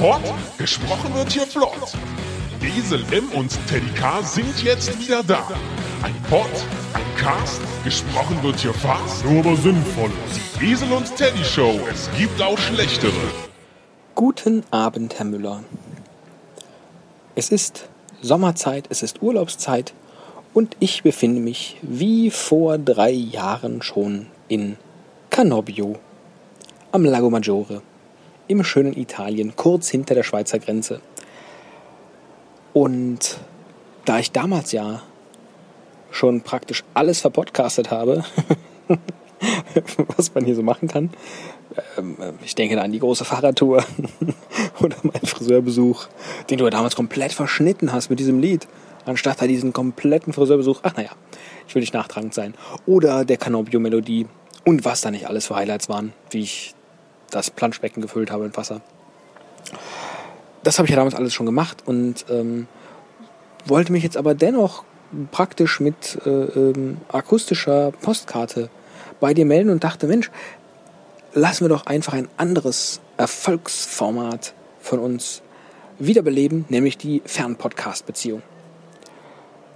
Pod, gesprochen wird hier flott. Esel M und Teddy K sind jetzt wieder da. Ein Pod, ein Cast, gesprochen wird hier fast, nur aber sinnvoll. Die und Teddy Show, es gibt auch schlechtere. Guten Abend, Herr Müller. Es ist Sommerzeit, es ist Urlaubszeit und ich befinde mich wie vor drei Jahren schon in Canobbio am Lago Maggiore im schönen Italien, kurz hinter der Schweizer Grenze. Und da ich damals ja schon praktisch alles verpodcastet habe, was man hier so machen kann, ähm, ich denke da an die große Fahrradtour oder meinen Friseurbesuch, den du ja damals komplett verschnitten hast mit diesem Lied, anstatt da diesen kompletten Friseurbesuch, ach naja, ich will nicht nachtragend sein, oder der Canobio-Melodie und was da nicht alles für Highlights waren, wie ich das Planschbecken gefüllt habe mit Wasser. Das habe ich ja damals alles schon gemacht und ähm, wollte mich jetzt aber dennoch praktisch mit äh, ähm, akustischer Postkarte bei dir melden und dachte, Mensch, lassen wir doch einfach ein anderes Erfolgsformat von uns wiederbeleben, nämlich die Fernpodcast-Beziehung.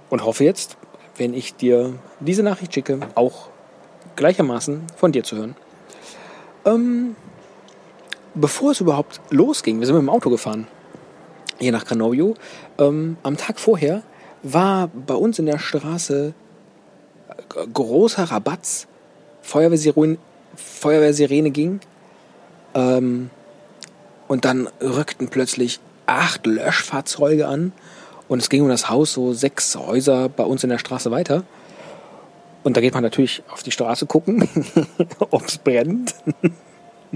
Und hoffe jetzt, wenn ich dir diese Nachricht schicke, auch gleichermaßen von dir zu hören. Ähm, bevor es überhaupt losging, wir sind mit dem Auto gefahren, hier nach Canobbio, ähm, am Tag vorher war bei uns in der Straße äh, großer Rabatz, Feuerwehrsirene, Feuerwehrsirene ging ähm, und dann rückten plötzlich acht Löschfahrzeuge an und es ging um das Haus, so sechs Häuser bei uns in der Straße weiter. Und da geht man natürlich auf die Straße gucken, ob es brennt.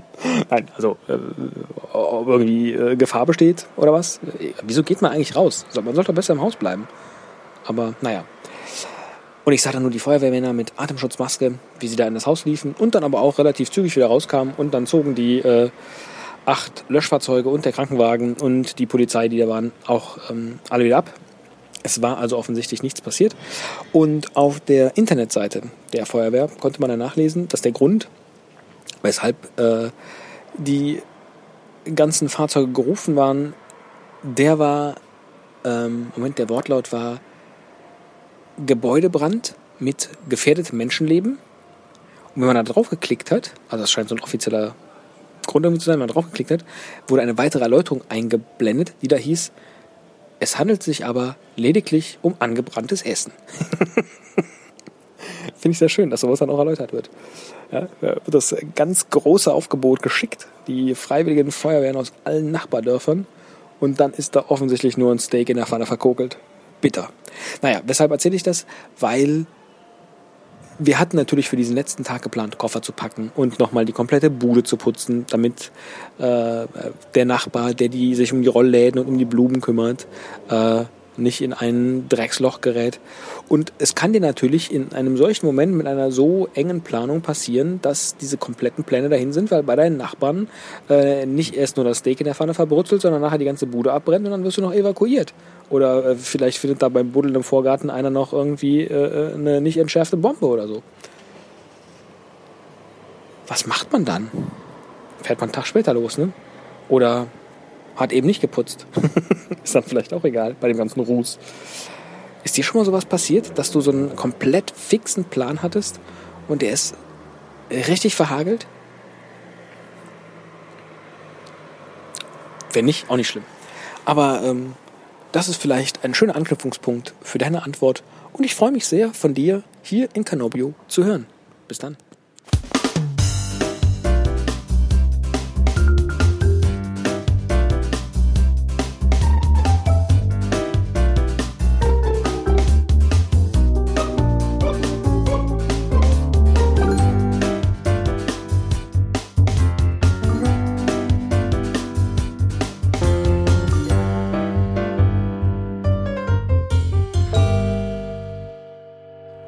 Nein, also äh, ob irgendwie äh, Gefahr besteht oder was. Wieso geht man eigentlich raus? Man sollte besser im Haus bleiben. Aber naja. Und ich sah dann nur die Feuerwehrmänner mit Atemschutzmaske, wie sie da in das Haus liefen und dann aber auch relativ zügig wieder rauskamen und dann zogen die äh, acht Löschfahrzeuge und der Krankenwagen und die Polizei, die da waren, auch ähm, alle wieder ab. Es war also offensichtlich nichts passiert. Und auf der Internetseite der Feuerwehr konnte man dann nachlesen, dass der Grund, weshalb äh, die ganzen Fahrzeuge gerufen waren, der war, ähm, Moment, der Wortlaut war Gebäudebrand mit gefährdetem Menschenleben. Und wenn man da drauf geklickt hat, also das scheint so ein offizieller Grund zu sein, wenn man drauf geklickt hat, wurde eine weitere Erläuterung eingeblendet, die da hieß, es handelt sich aber lediglich um angebranntes Essen. Finde ich sehr schön, dass sowas dann auch erläutert wird. Ja, wird das ganz große Aufgebot geschickt, die freiwilligen Feuerwehren aus allen Nachbardörfern. Und dann ist da offensichtlich nur ein Steak in der Pfanne verkokelt. Bitter. Naja, weshalb erzähle ich das? Weil wir hatten natürlich für diesen letzten Tag geplant, Koffer zu packen und nochmal die komplette Bude zu putzen, damit äh, der Nachbar, der die, sich um die Rollläden und um die Blumen kümmert, äh, nicht in ein Drecksloch gerät. Und es kann dir natürlich in einem solchen Moment mit einer so engen Planung passieren, dass diese kompletten Pläne dahin sind, weil bei deinen Nachbarn äh, nicht erst nur das Steak in der Pfanne verbrutzelt, sondern nachher die ganze Bude abbrennt und dann wirst du noch evakuiert. Oder äh, vielleicht findet da beim Buddeln im Vorgarten einer noch irgendwie äh, äh, eine nicht entschärfte Bombe oder so. Was macht man dann? Fährt man einen Tag später los, ne? Oder hat eben nicht geputzt. ist dann vielleicht auch egal bei dem ganzen Ruß. Ist dir schon mal sowas passiert, dass du so einen komplett fixen Plan hattest und der ist richtig verhagelt? Wenn nicht, auch nicht schlimm. Aber ähm, das ist vielleicht ein schöner Anknüpfungspunkt für deine Antwort und ich freue mich sehr, von dir hier in Canobio zu hören. Bis dann.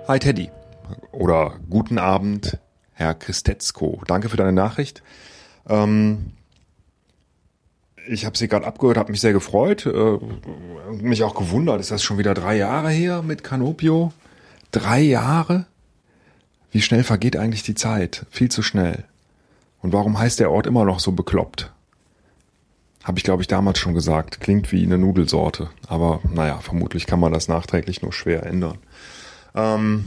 Hi Teddy. Oder guten Abend, Herr Christetzko. Danke für deine Nachricht. Ähm, ich habe sie gerade abgehört, habe mich sehr gefreut, äh, mich auch gewundert. Ist das schon wieder drei Jahre her mit Canopio? Drei Jahre? Wie schnell vergeht eigentlich die Zeit? Viel zu schnell. Und warum heißt der Ort immer noch so bekloppt? Habe ich, glaube ich, damals schon gesagt. Klingt wie eine Nudelsorte. Aber naja, vermutlich kann man das nachträglich nur schwer ändern. Ähm,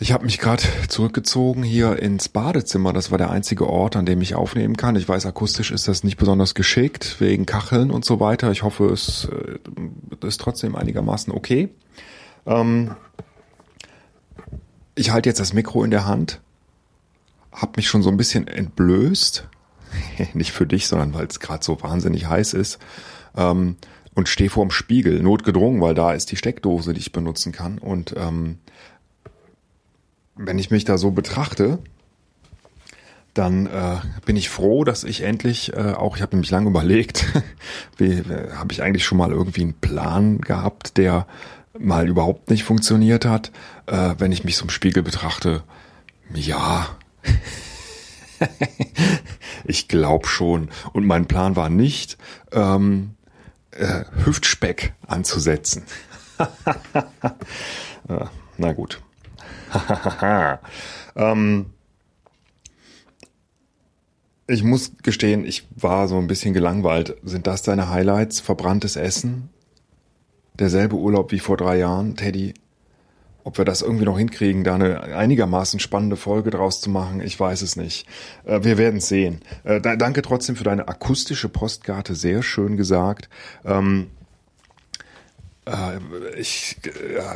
ich habe mich gerade zurückgezogen hier ins Badezimmer. Das war der einzige Ort, an dem ich aufnehmen kann. Ich weiß, akustisch ist das nicht besonders geschickt, wegen Kacheln und so weiter. Ich hoffe, es äh, ist trotzdem einigermaßen okay. Ähm, ich halte jetzt das Mikro in der Hand, habe mich schon so ein bisschen entblößt. nicht für dich, sondern weil es gerade so wahnsinnig heiß ist. Ähm, und stehe vorm Spiegel, notgedrungen, weil da ist die Steckdose, die ich benutzen kann. Und ähm, wenn ich mich da so betrachte, dann äh, bin ich froh, dass ich endlich äh, auch, ich habe nämlich lange überlegt, wie habe ich eigentlich schon mal irgendwie einen Plan gehabt, der mal überhaupt nicht funktioniert hat, äh, wenn ich mich im Spiegel betrachte. Ja, ich glaube schon. Und mein Plan war nicht, ähm, äh, Hüftspeck anzusetzen. na gut. ähm, ich muss gestehen, ich war so ein bisschen gelangweilt. Sind das deine Highlights? Verbranntes Essen? Derselbe Urlaub wie vor drei Jahren, Teddy? Ob wir das irgendwie noch hinkriegen, da eine einigermaßen spannende Folge draus zu machen, ich weiß es nicht. Äh, wir werden sehen. Äh, danke trotzdem für deine akustische Postkarte, sehr schön gesagt. Ähm, äh, ich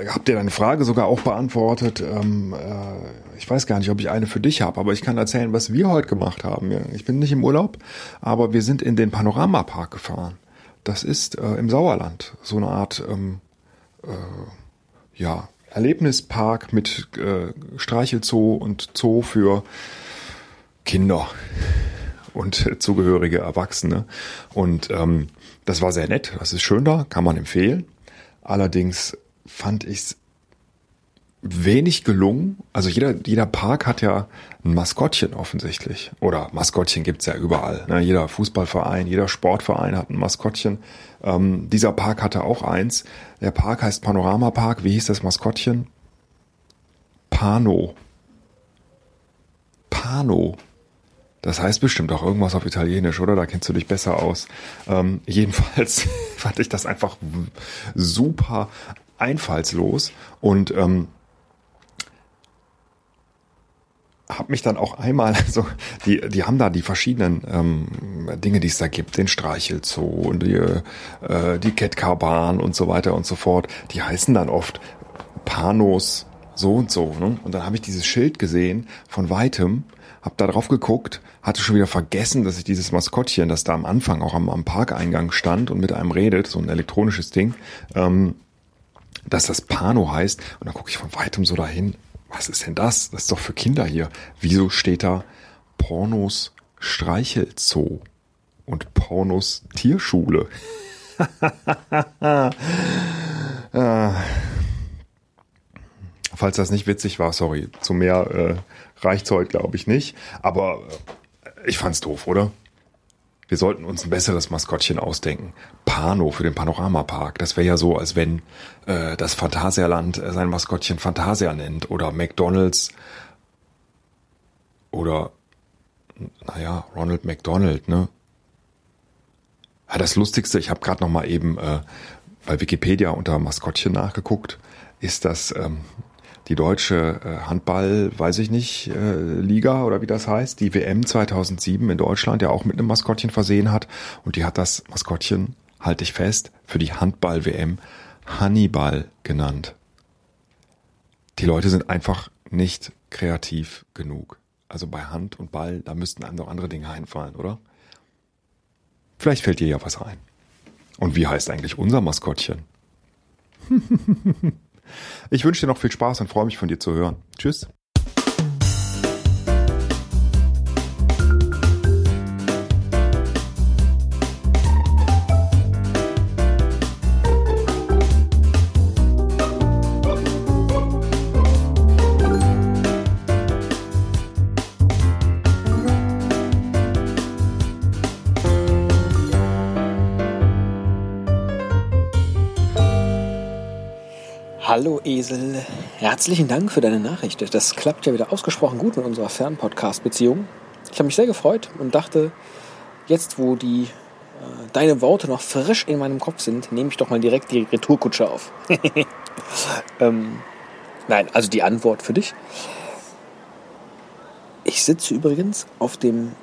habe dir deine Frage sogar auch beantwortet. Ähm, äh, ich weiß gar nicht, ob ich eine für dich habe, aber ich kann erzählen, was wir heute gemacht haben. Ich bin nicht im Urlaub, aber wir sind in den Panoramapark gefahren. Das ist im Sauerland so eine Art ähm, äh, ja, Erlebnispark mit äh, Streichelzoo und Zoo für Kinder und zugehörige Erwachsene. Und ähm, das war sehr nett, das ist schön da, kann man empfehlen. Allerdings fand ich es wenig gelungen. Also jeder, jeder Park hat ja ein Maskottchen offensichtlich. Oder Maskottchen gibt's ja überall. Ne? Jeder Fußballverein, jeder Sportverein hat ein Maskottchen. Ähm, dieser Park hatte auch eins. Der Park heißt Panorama Park. Wie hieß das Maskottchen? Pano. Pano. Das heißt bestimmt auch irgendwas auf Italienisch, oder? Da kennst du dich besser aus. Ähm, jedenfalls fand ich das einfach super einfallslos und ähm, habe mich dann auch einmal, also die, die haben da die verschiedenen ähm, Dinge, die es da gibt, den Streichelzoo und die, äh, die Ketkarbahn und so weiter und so fort. Die heißen dann oft Panos so und so. Ne? Und dann habe ich dieses Schild gesehen von weitem hab da drauf geguckt, hatte schon wieder vergessen, dass ich dieses Maskottchen, das da am Anfang auch am, am Parkeingang stand und mit einem redet, so ein elektronisches Ding, ähm, dass das Pano heißt. Und dann gucke ich von weitem so dahin. Was ist denn das? Das ist doch für Kinder hier. Wieso steht da Pornos Streichelzoo und Pornos Tierschule? ah. Falls das nicht witzig war, sorry. Zu mehr äh, reicht's heute, glaube ich, nicht. Aber äh, ich fand's doof, oder? Wir sollten uns ein besseres Maskottchen ausdenken. Pano für den Panoramapark. Das wäre ja so, als wenn äh, das Phantasialand äh, sein Maskottchen Fantasia nennt. Oder McDonalds. Oder, naja, Ronald McDonald, ne? Ja, das Lustigste, ich habe gerade noch mal eben äh, bei Wikipedia unter Maskottchen nachgeguckt, ist das ähm, die deutsche äh, Handball, weiß ich nicht, äh, Liga oder wie das heißt, die WM 2007 in Deutschland ja auch mit einem Maskottchen versehen hat. Und die hat das Maskottchen, halte ich fest, für die Handball-WM Hannibal genannt. Die Leute sind einfach nicht kreativ genug. Also bei Hand und Ball, da müssten einem noch andere Dinge einfallen, oder? Vielleicht fällt dir ja was ein. Und wie heißt eigentlich unser Maskottchen? Ich wünsche dir noch viel Spaß und freue mich von dir zu hören. Tschüss. Hallo Esel, herzlichen Dank für deine Nachricht. Das klappt ja wieder ausgesprochen gut in unserer Fernpodcast-Beziehung. Ich habe mich sehr gefreut und dachte, jetzt wo die äh, deine Worte noch frisch in meinem Kopf sind, nehme ich doch mal direkt die Retourkutsche auf. ähm, nein, also die Antwort für dich. Ich sitze übrigens auf dem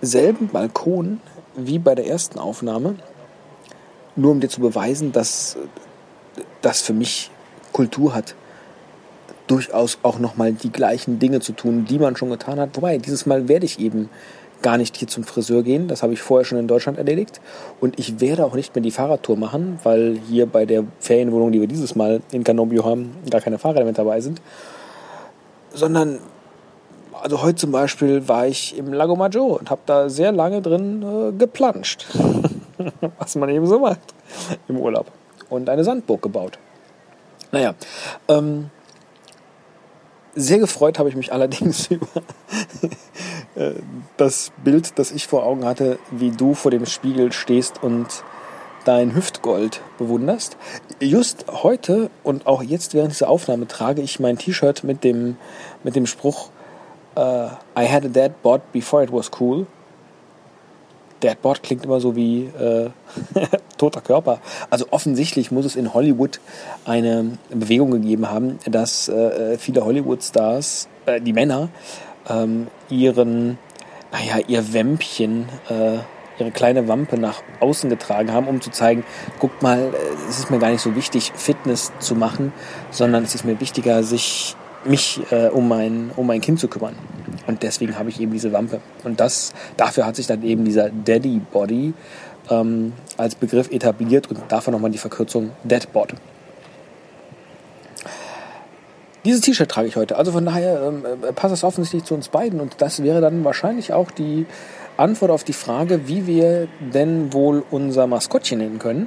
selben Balkon wie bei der ersten Aufnahme, nur um dir zu beweisen, dass das für mich Kultur hat, durchaus auch nochmal die gleichen Dinge zu tun, die man schon getan hat. Wobei, dieses Mal werde ich eben gar nicht hier zum Friseur gehen. Das habe ich vorher schon in Deutschland erledigt. Und ich werde auch nicht mehr die Fahrradtour machen, weil hier bei der Ferienwohnung, die wir dieses Mal in Canobbio haben, gar keine Fahrräder mit dabei sind. Sondern, also heute zum Beispiel war ich im Lago Maggiore und habe da sehr lange drin äh, geplanscht. Was man eben so macht im Urlaub. Und eine Sandburg gebaut. Naja, ähm, sehr gefreut habe ich mich allerdings über äh, das Bild, das ich vor Augen hatte, wie du vor dem Spiegel stehst und dein Hüftgold bewunderst. Just heute und auch jetzt während dieser Aufnahme trage ich mein T-Shirt mit dem, mit dem Spruch uh, I had a dead bot before it was cool. Deadboard klingt immer so wie äh, toter Körper. Also offensichtlich muss es in Hollywood eine Bewegung gegeben haben, dass äh, viele Hollywood-Stars, äh, die Männer, ähm, ihren, naja, ihr Wämpchen, äh, ihre kleine Wampe nach außen getragen haben, um zu zeigen, guckt mal, äh, es ist mir gar nicht so wichtig, Fitness zu machen, sondern es ist mir wichtiger, sich mich äh, um, mein, um mein Kind zu kümmern. Und deswegen habe ich eben diese Wampe. Und das, dafür hat sich dann eben dieser Daddy Body ähm, als Begriff etabliert und dafür nochmal die Verkürzung Deadbot. Dieses T-Shirt trage ich heute. Also von daher ähm, äh, passt es offensichtlich zu uns beiden. Und das wäre dann wahrscheinlich auch die Antwort auf die Frage, wie wir denn wohl unser Maskottchen nennen können.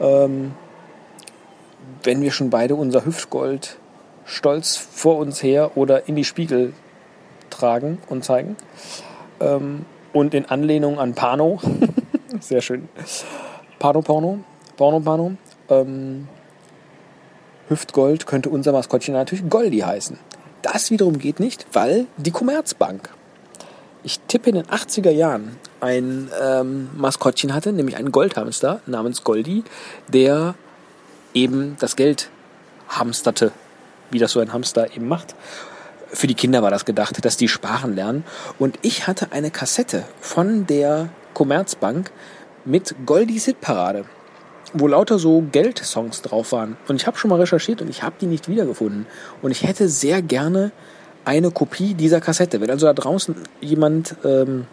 Ähm, wenn wir schon beide unser Hüftgold stolz vor uns her oder in die Spiegel tragen und zeigen. Ähm, und in Anlehnung an Pano, sehr schön, Pano Porno, Porno Pano, ähm, Hüftgold könnte unser Maskottchen natürlich Goldi heißen. Das wiederum geht nicht, weil die Commerzbank, ich tippe in den 80er Jahren, ein ähm, Maskottchen hatte, nämlich einen Goldhamster namens Goldi, der eben das Geld hamsterte, wie das so ein Hamster eben macht für die Kinder war das gedacht, dass die sparen lernen. Und ich hatte eine Kassette von der Commerzbank mit Goldies Hitparade, wo lauter so Geldsongs drauf waren. Und ich habe schon mal recherchiert und ich habe die nicht wiedergefunden. Und ich hätte sehr gerne eine Kopie dieser Kassette. Wenn also da draußen jemand, ähm,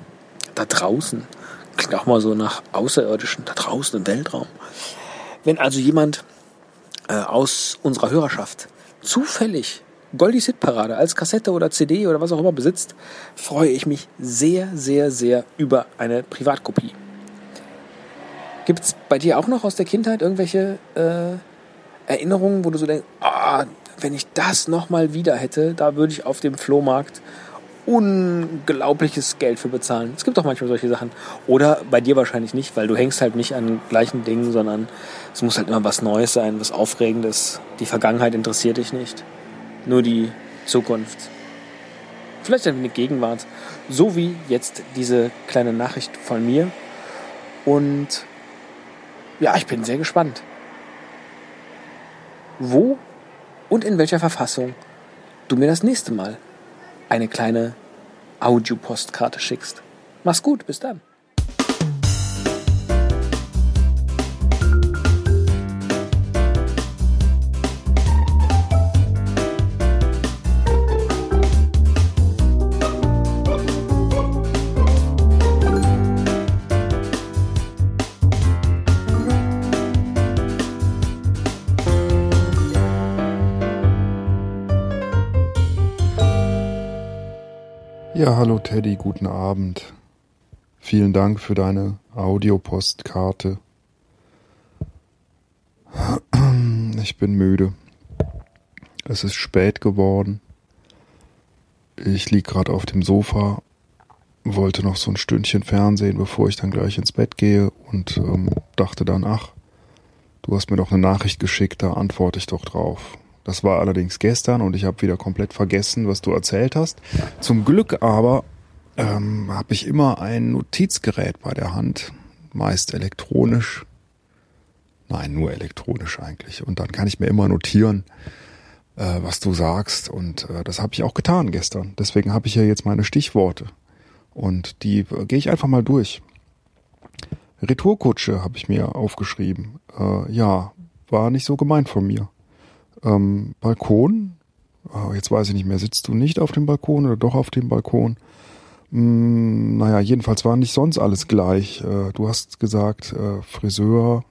da draußen, klingt auch mal so nach Außerirdischen, da draußen im Weltraum. Wenn also jemand äh, aus unserer Hörerschaft zufällig Goldies Hitparade als Kassette oder CD oder was auch immer besitzt, freue ich mich sehr, sehr, sehr über eine Privatkopie. Gibt es bei dir auch noch aus der Kindheit irgendwelche äh, Erinnerungen, wo du so denkst, ah, wenn ich das nochmal wieder hätte, da würde ich auf dem Flohmarkt unglaubliches Geld für bezahlen. Es gibt auch manchmal solche Sachen. Oder bei dir wahrscheinlich nicht, weil du hängst halt nicht an gleichen Dingen, sondern es muss halt immer was Neues sein, was Aufregendes. Die Vergangenheit interessiert dich nicht nur die Zukunft. Vielleicht ein wenig Gegenwart. So wie jetzt diese kleine Nachricht von mir. Und ja, ich bin sehr gespannt. Wo und in welcher Verfassung du mir das nächste Mal eine kleine Audiopostkarte schickst. Mach's gut, bis dann. Ja, hallo Teddy, guten Abend. Vielen Dank für deine Audiopostkarte. Ich bin müde. Es ist spät geworden. Ich lieg gerade auf dem Sofa, wollte noch so ein Stündchen Fernsehen, bevor ich dann gleich ins Bett gehe und ähm, dachte dann, ach, du hast mir doch eine Nachricht geschickt, da antworte ich doch drauf. Das war allerdings gestern und ich habe wieder komplett vergessen, was du erzählt hast. Zum Glück aber ähm, habe ich immer ein Notizgerät bei der Hand, meist elektronisch. Nein, nur elektronisch eigentlich. Und dann kann ich mir immer notieren, äh, was du sagst. Und äh, das habe ich auch getan gestern. Deswegen habe ich ja jetzt meine Stichworte. Und die äh, gehe ich einfach mal durch. Retourkutsche habe ich mir aufgeschrieben. Äh, ja, war nicht so gemeint von mir. Ähm, Balkon, äh, jetzt weiß ich nicht mehr, sitzt du nicht auf dem Balkon oder doch auf dem Balkon? Hm, naja, jedenfalls war nicht sonst alles gleich. Äh, du hast gesagt, äh, Friseur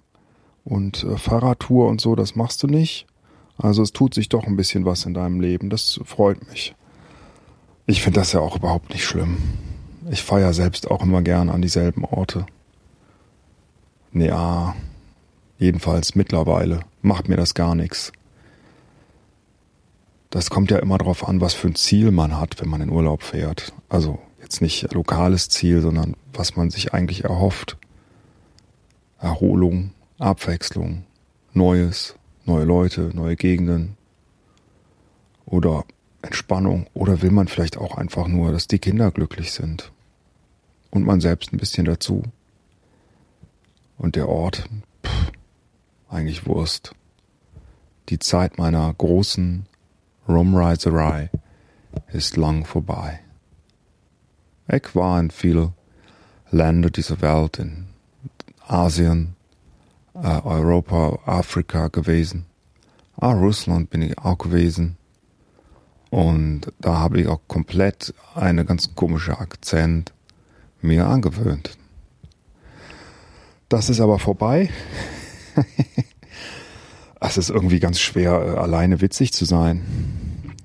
und äh, Fahrradtour und so, das machst du nicht. Also es tut sich doch ein bisschen was in deinem Leben. Das freut mich. Ich finde das ja auch überhaupt nicht schlimm. Ich feiere selbst auch immer gern an dieselben Orte. Ja, jedenfalls mittlerweile macht mir das gar nichts. Das kommt ja immer darauf an, was für ein Ziel man hat, wenn man in Urlaub fährt. Also jetzt nicht lokales Ziel, sondern was man sich eigentlich erhofft. Erholung, Abwechslung, Neues, neue Leute, neue Gegenden oder Entspannung oder will man vielleicht auch einfach nur, dass die Kinder glücklich sind und man selbst ein bisschen dazu. Und der Ort, pff, eigentlich Wurst. Die Zeit meiner großen Rumreiserei ist lang vorbei. Ich war in viele Länder dieser Welt, in Asien, äh, Europa, Afrika gewesen. Ah, Russland bin ich auch gewesen. Und da habe ich auch komplett eine ganz komische Akzent mir angewöhnt. Das ist aber vorbei. es ist irgendwie ganz schwer, äh, alleine witzig zu sein.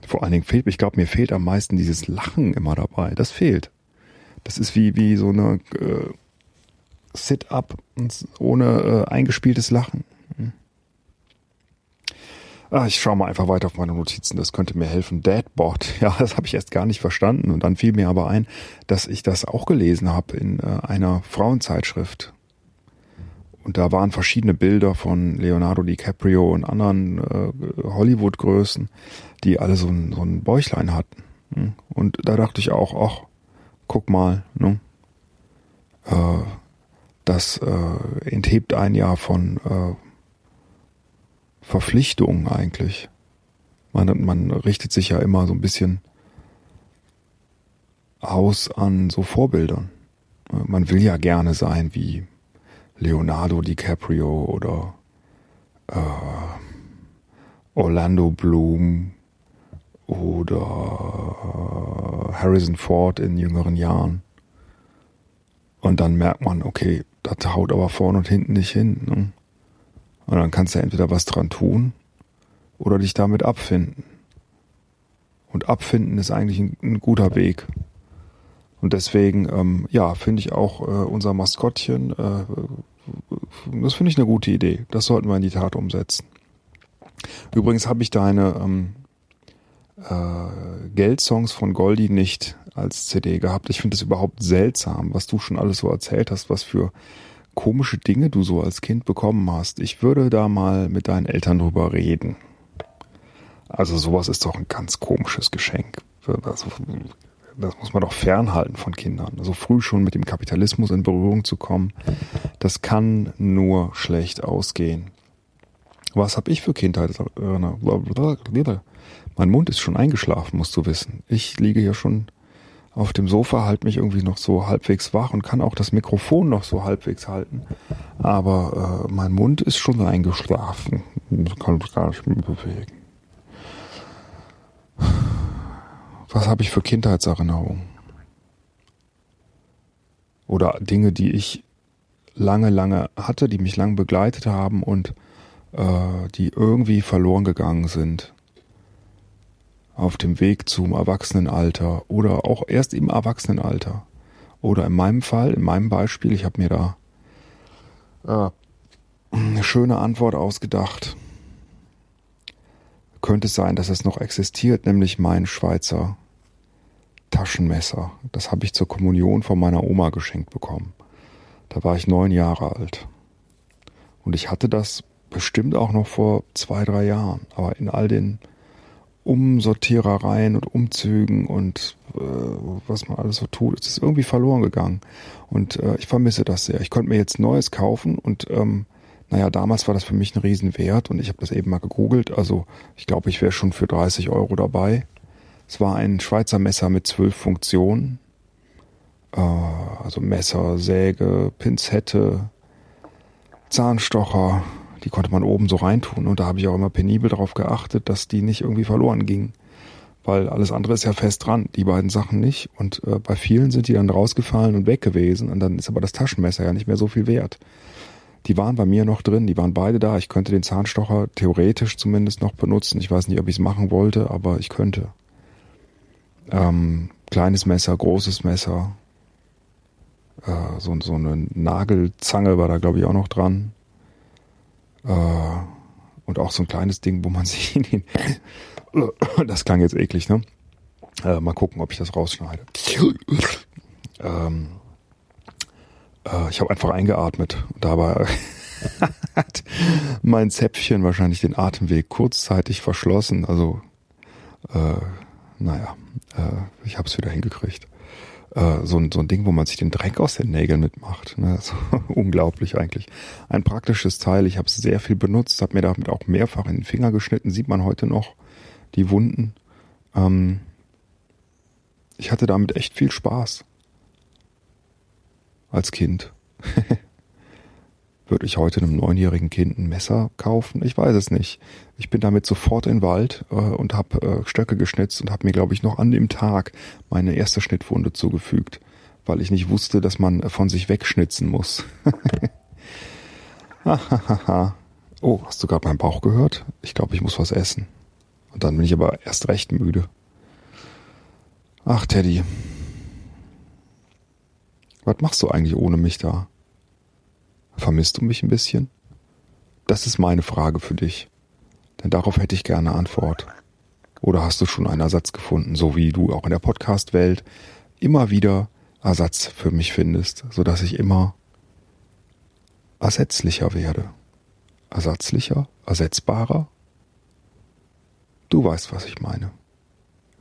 Vor allen Dingen fehlt, ich glaube, mir fehlt am meisten dieses Lachen immer dabei. Das fehlt. Das ist wie, wie so eine äh, Sit-up ohne äh, eingespieltes Lachen. Hm. Ah, ich schaue mal einfach weiter auf meine Notizen, das könnte mir helfen. Deadbot, ja, das habe ich erst gar nicht verstanden. Und dann fiel mir aber ein, dass ich das auch gelesen habe in äh, einer Frauenzeitschrift. Und da waren verschiedene Bilder von Leonardo DiCaprio und anderen äh, Hollywood-Größen, die alle so ein, so ein Bäuchlein hatten. Hm? Und da dachte ich auch, ach, guck mal, ne? Äh, das äh, enthebt ein Jahr von äh, Verpflichtungen eigentlich. Man, man richtet sich ja immer so ein bisschen aus an so Vorbildern. Man will ja gerne sein wie Leonardo DiCaprio oder äh, Orlando Bloom oder äh, Harrison Ford in jüngeren Jahren. Und dann merkt man, okay, das haut aber vorne und hinten nicht hin. Ne? Und dann kannst du entweder was dran tun oder dich damit abfinden. Und abfinden ist eigentlich ein, ein guter Weg. Und deswegen, ähm, ja, finde ich auch äh, unser Maskottchen, äh, das finde ich eine gute Idee. Das sollten wir in die Tat umsetzen. Übrigens habe ich deine ähm, äh, Geldsongs von Goldie nicht als CD gehabt. Ich finde es überhaupt seltsam, was du schon alles so erzählt hast, was für komische Dinge du so als Kind bekommen hast. Ich würde da mal mit deinen Eltern drüber reden. Also sowas ist doch ein ganz komisches Geschenk. Also, das muss man doch fernhalten von Kindern. So also früh schon mit dem Kapitalismus in Berührung zu kommen, das kann nur schlecht ausgehen. Was habe ich für Kindheit? Mein Mund ist schon eingeschlafen, musst du wissen. Ich liege hier schon auf dem Sofa, halte mich irgendwie noch so halbwegs wach und kann auch das Mikrofon noch so halbwegs halten. Aber äh, mein Mund ist schon eingeschlafen. Ich kann mich gar nicht mehr bewegen. Was habe ich für Kindheitserinnerungen? Oder Dinge, die ich lange, lange hatte, die mich lang begleitet haben und äh, die irgendwie verloren gegangen sind. Auf dem Weg zum Erwachsenenalter oder auch erst im Erwachsenenalter. Oder in meinem Fall, in meinem Beispiel, ich habe mir da äh, eine schöne Antwort ausgedacht könnte es sein, dass es noch existiert, nämlich mein Schweizer Taschenmesser. Das habe ich zur Kommunion von meiner Oma geschenkt bekommen. Da war ich neun Jahre alt. Und ich hatte das bestimmt auch noch vor zwei, drei Jahren. Aber in all den Umsortierereien und Umzügen und äh, was man alles so tut, es ist irgendwie verloren gegangen. Und äh, ich vermisse das sehr. Ich konnte mir jetzt Neues kaufen und ähm, naja, damals war das für mich ein Riesenwert und ich habe das eben mal gegoogelt. Also ich glaube, ich wäre schon für 30 Euro dabei. Es war ein Schweizer Messer mit zwölf Funktionen. Äh, also Messer, Säge, Pinzette, Zahnstocher, die konnte man oben so reintun. Und da habe ich auch immer penibel darauf geachtet, dass die nicht irgendwie verloren gingen. Weil alles andere ist ja fest dran, die beiden Sachen nicht. Und äh, bei vielen sind die dann rausgefallen und weg gewesen. Und dann ist aber das Taschenmesser ja nicht mehr so viel wert. Die waren bei mir noch drin, die waren beide da. Ich könnte den Zahnstocher theoretisch zumindest noch benutzen. Ich weiß nicht, ob ich es machen wollte, aber ich könnte. Ähm, kleines Messer, großes Messer. Äh, so, so eine Nagelzange war da, glaube ich, auch noch dran. Äh, und auch so ein kleines Ding, wo man sich in den. das klang jetzt eklig, ne? Äh, mal gucken, ob ich das rausschneide. ähm, äh, ich habe einfach eingeatmet. Und dabei hat mein Zäpfchen wahrscheinlich den Atemweg kurzzeitig verschlossen. Also, äh, naja, äh, ich habe es wieder hingekriegt äh, so, ein, so ein Ding, wo man sich den Dreck aus den Nägeln mitmacht. Ne? Unglaublich eigentlich. Ein praktisches Teil. Ich habe es sehr viel benutzt, habe mir damit auch mehrfach in den Finger geschnitten. Sieht man heute noch die Wunden. Ähm, ich hatte damit echt viel Spaß. Als Kind. Würde ich heute einem neunjährigen Kind ein Messer kaufen? Ich weiß es nicht. Ich bin damit sofort in den Wald äh, und habe äh, Stöcke geschnitzt und habe mir, glaube ich, noch an dem Tag meine erste Schnittwunde zugefügt, weil ich nicht wusste, dass man von sich wegschnitzen muss. oh, hast du gerade meinen Bauch gehört? Ich glaube, ich muss was essen. Und dann bin ich aber erst recht müde. Ach, Teddy. Was machst du eigentlich ohne mich da? Vermisst du mich ein bisschen? Das ist meine Frage für dich. Denn darauf hätte ich gerne Antwort. Oder hast du schon einen Ersatz gefunden, so wie du auch in der Podcast-Welt immer wieder Ersatz für mich findest, sodass ich immer ersetzlicher werde? Ersatzlicher? Ersetzbarer? Du weißt, was ich meine.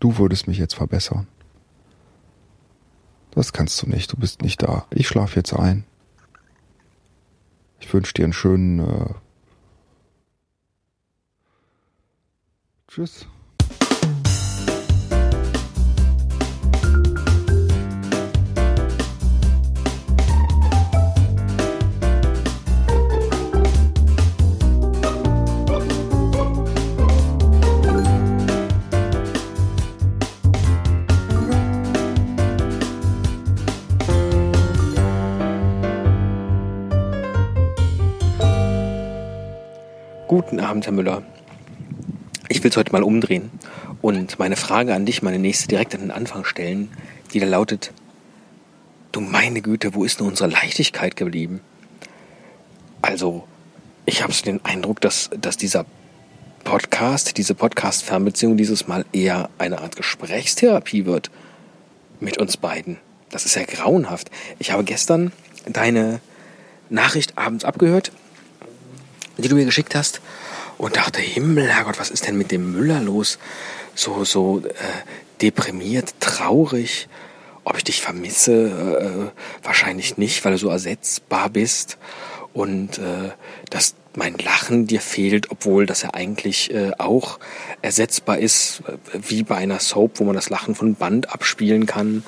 Du würdest mich jetzt verbessern. Das kannst du nicht, du bist nicht da. Ich schlafe jetzt ein. Ich wünsche dir einen schönen äh Tschüss. Guten Abend, Herr Müller. Ich will es heute mal umdrehen und meine Frage an dich, meine nächste, direkt an den Anfang stellen, die da lautet, du meine Güte, wo ist denn unsere Leichtigkeit geblieben? Also, ich habe so den Eindruck, dass, dass dieser Podcast, diese Podcast-Fernbeziehung dieses Mal eher eine Art Gesprächstherapie wird mit uns beiden. Das ist ja grauenhaft. Ich habe gestern deine Nachricht abends abgehört die du mir geschickt hast und dachte, Himmel, Herrgott, was ist denn mit dem Müller los? So, so äh, deprimiert, traurig. Ob ich dich vermisse? Äh, wahrscheinlich nicht, weil du so ersetzbar bist. Und äh, dass mein Lachen dir fehlt, obwohl das ja eigentlich äh, auch ersetzbar ist, äh, wie bei einer Soap, wo man das Lachen von Band abspielen kann.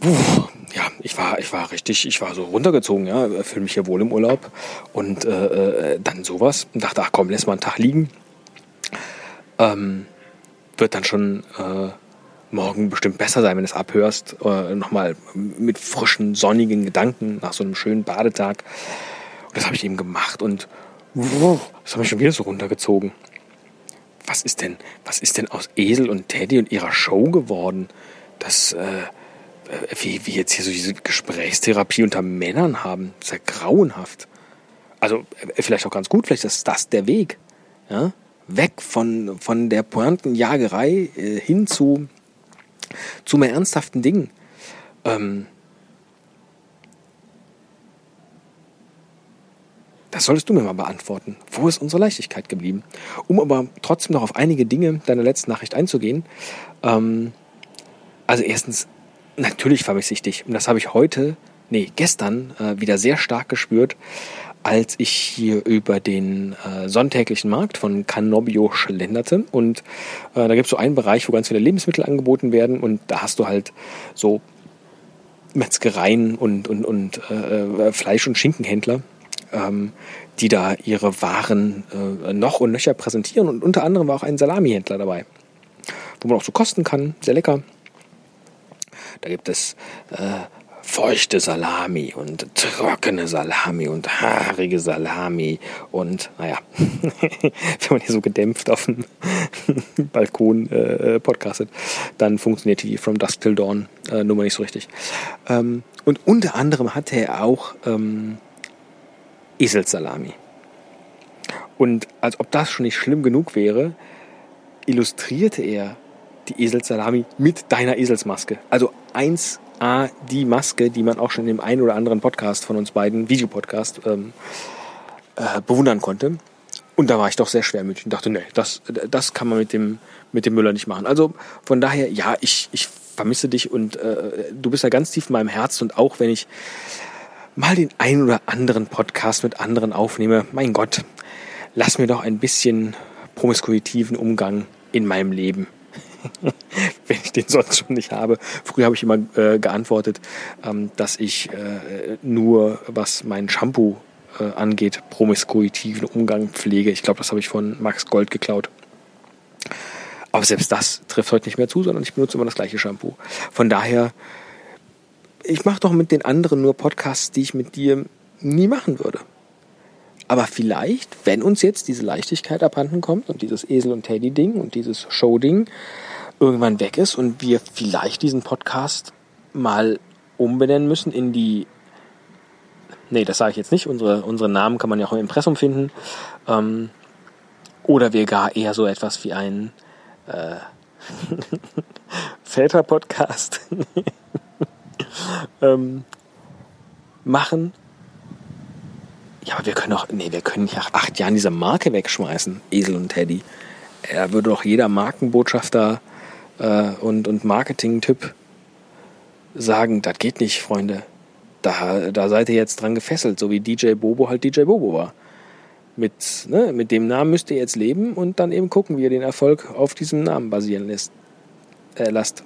Puh, ja, ich war, ich war richtig, ich war so runtergezogen, ja, fühle mich hier wohl im Urlaub und äh, äh, dann sowas und dachte, ach komm, lass mal einen Tag liegen. Ähm, wird dann schon äh, morgen bestimmt besser sein, wenn du es abhörst. Äh, Nochmal mit frischen, sonnigen Gedanken nach so einem schönen Badetag. Und das habe ich eben gemacht und das habe ich schon wieder so runtergezogen. Was ist denn, was ist denn aus Esel und Teddy und ihrer Show geworden? Das, äh, äh, wie wir jetzt hier so diese Gesprächstherapie unter Männern haben. Das ist ja grauenhaft. Also äh, vielleicht auch ganz gut, vielleicht ist das der Weg. Ja? Weg von, von der Pointenjagerei äh, hin zu, zu mehr ernsthaften Dingen. Ähm, Das solltest du mir mal beantworten. Wo ist unsere Leichtigkeit geblieben? Um aber trotzdem noch auf einige Dinge deiner letzten Nachricht einzugehen. Ähm, also erstens, natürlich vermisse ich dich. Und das habe ich heute, nee, gestern äh, wieder sehr stark gespürt, als ich hier über den äh, sonntäglichen Markt von Canobio schlenderte. Und äh, da gibt es so einen Bereich, wo ganz viele Lebensmittel angeboten werden. Und da hast du halt so Metzgereien und, und, und äh, Fleisch- und Schinkenhändler, ähm, die da ihre Waren äh, noch und nöcher präsentieren. Und unter anderem war auch ein Salamihändler dabei, wo man auch so kosten kann. Sehr lecker. Da gibt es äh, feuchte Salami und trockene Salami und haarige Salami und naja, wenn man hier so gedämpft auf dem Balkon äh, podcastet, dann funktioniert die From Dusk Till Dawn äh, Nummer nicht so richtig. Ähm, und unter anderem hatte er auch ähm, Eselsalami. Und als ob das schon nicht schlimm genug wäre, illustrierte er die Eselsalami mit deiner Eselsmaske. Also 1A die Maske, die man auch schon in dem einen oder anderen Podcast von uns beiden, Videopodcast, ähm, äh, bewundern konnte. Und da war ich doch sehr schwermütig und dachte, nee, das, das kann man mit dem, mit dem Müller nicht machen. Also von daher, ja, ich, ich vermisse dich und äh, du bist ja ganz tief in meinem Herz und auch wenn ich mal den einen oder anderen Podcast mit anderen aufnehme, mein Gott, lass mir doch ein bisschen promiskuitiven Umgang in meinem Leben. wenn ich den sonst schon nicht habe. Früher habe ich immer äh, geantwortet, ähm, dass ich äh, nur, was mein Shampoo äh, angeht, promiskuitiven Umgang pflege. Ich glaube, das habe ich von Max Gold geklaut. Aber selbst das trifft heute nicht mehr zu, sondern ich benutze immer das gleiche Shampoo. Von daher, ich mache doch mit den anderen nur Podcasts, die ich mit dir nie machen würde. Aber vielleicht, wenn uns jetzt diese Leichtigkeit abhanden kommt und dieses Esel- und Teddy-Ding und dieses Show-Ding irgendwann weg ist und wir vielleicht diesen Podcast mal umbenennen müssen in die. Nee, das sage ich jetzt nicht. Unsere, unsere Namen kann man ja auch im Impressum finden. Ähm, oder wir gar eher so etwas wie ein äh, Väter-Podcast ähm, machen. Ja, aber wir können doch, nee, wir können nicht nach acht Jahren diese Marke wegschmeißen, Esel und Teddy. Da würde doch jeder Markenbotschafter äh, und, und Marketing-Typ sagen, das geht nicht, Freunde. Da, da seid ihr jetzt dran gefesselt, so wie DJ Bobo halt DJ Bobo war. Mit, ne, mit dem Namen müsst ihr jetzt leben und dann eben gucken, wie ihr den Erfolg auf diesem Namen basieren lässt, äh, lasst.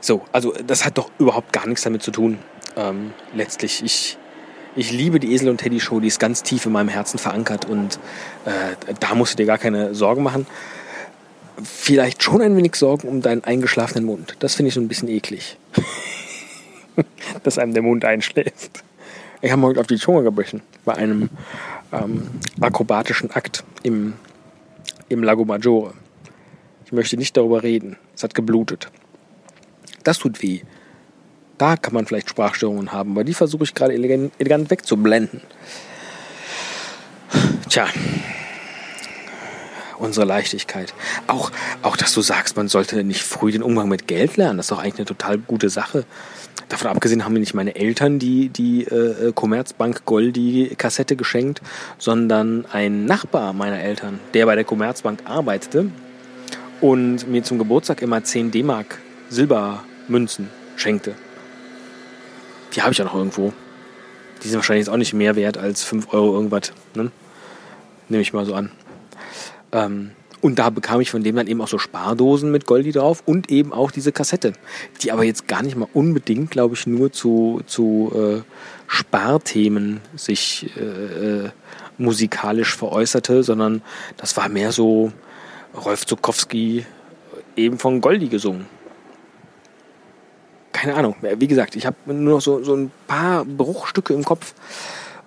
So, also das hat doch überhaupt gar nichts damit zu tun. Ähm, letztlich, ich, ich liebe die Esel und Teddy Show, die ist ganz tief in meinem Herzen verankert und äh, da musst du dir gar keine Sorgen machen. Vielleicht schon ein wenig Sorgen um deinen eingeschlafenen Mund. Das finde ich so ein bisschen eklig. Dass einem der Mund einschläft. Ich habe heute auf die Zunge gebissen bei einem ähm, akrobatischen Akt im, im Lago Maggiore. Ich möchte nicht darüber reden. Es hat geblutet. Das tut weh. Da kann man vielleicht Sprachstörungen haben, aber die versuche ich gerade elegant, elegant wegzublenden. Tja, unsere Leichtigkeit. Auch, auch, dass du sagst, man sollte nicht früh den Umgang mit Geld lernen, das ist doch eigentlich eine total gute Sache. Davon abgesehen haben mir nicht meine Eltern die, die äh, Commerzbank Goldi Kassette geschenkt, sondern ein Nachbar meiner Eltern, der bei der Commerzbank arbeitete und mir zum Geburtstag immer 10 D-Mark Silbermünzen schenkte. Die habe ich ja noch irgendwo. Die sind wahrscheinlich jetzt auch nicht mehr wert als 5 Euro irgendwas. Ne? Nehme ich mal so an. Ähm, und da bekam ich von dem dann eben auch so Spardosen mit Goldi drauf und eben auch diese Kassette, die aber jetzt gar nicht mal unbedingt, glaube ich, nur zu, zu äh, Sparthemen sich äh, äh, musikalisch veräußerte, sondern das war mehr so Rolf Zukowski eben von Goldi gesungen. Keine Ahnung. Wie gesagt, ich habe nur noch so, so ein paar Bruchstücke im Kopf.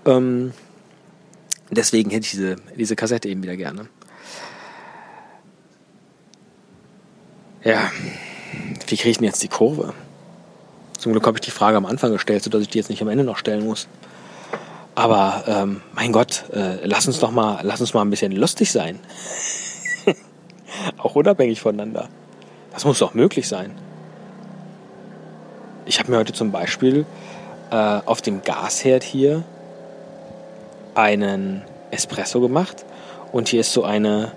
Ähm, deswegen hätte ich diese, diese Kassette eben wieder gerne. Ja, wie kriege ich denn jetzt die Kurve? Zum Glück habe ich die Frage am Anfang gestellt, sodass ich die jetzt nicht am Ende noch stellen muss. Aber ähm, mein Gott, äh, lass uns doch mal, lass uns mal ein bisschen lustig sein. Auch unabhängig voneinander. Das muss doch möglich sein. Ich habe mir heute zum Beispiel äh, auf dem Gasherd hier einen Espresso gemacht und hier ist so eine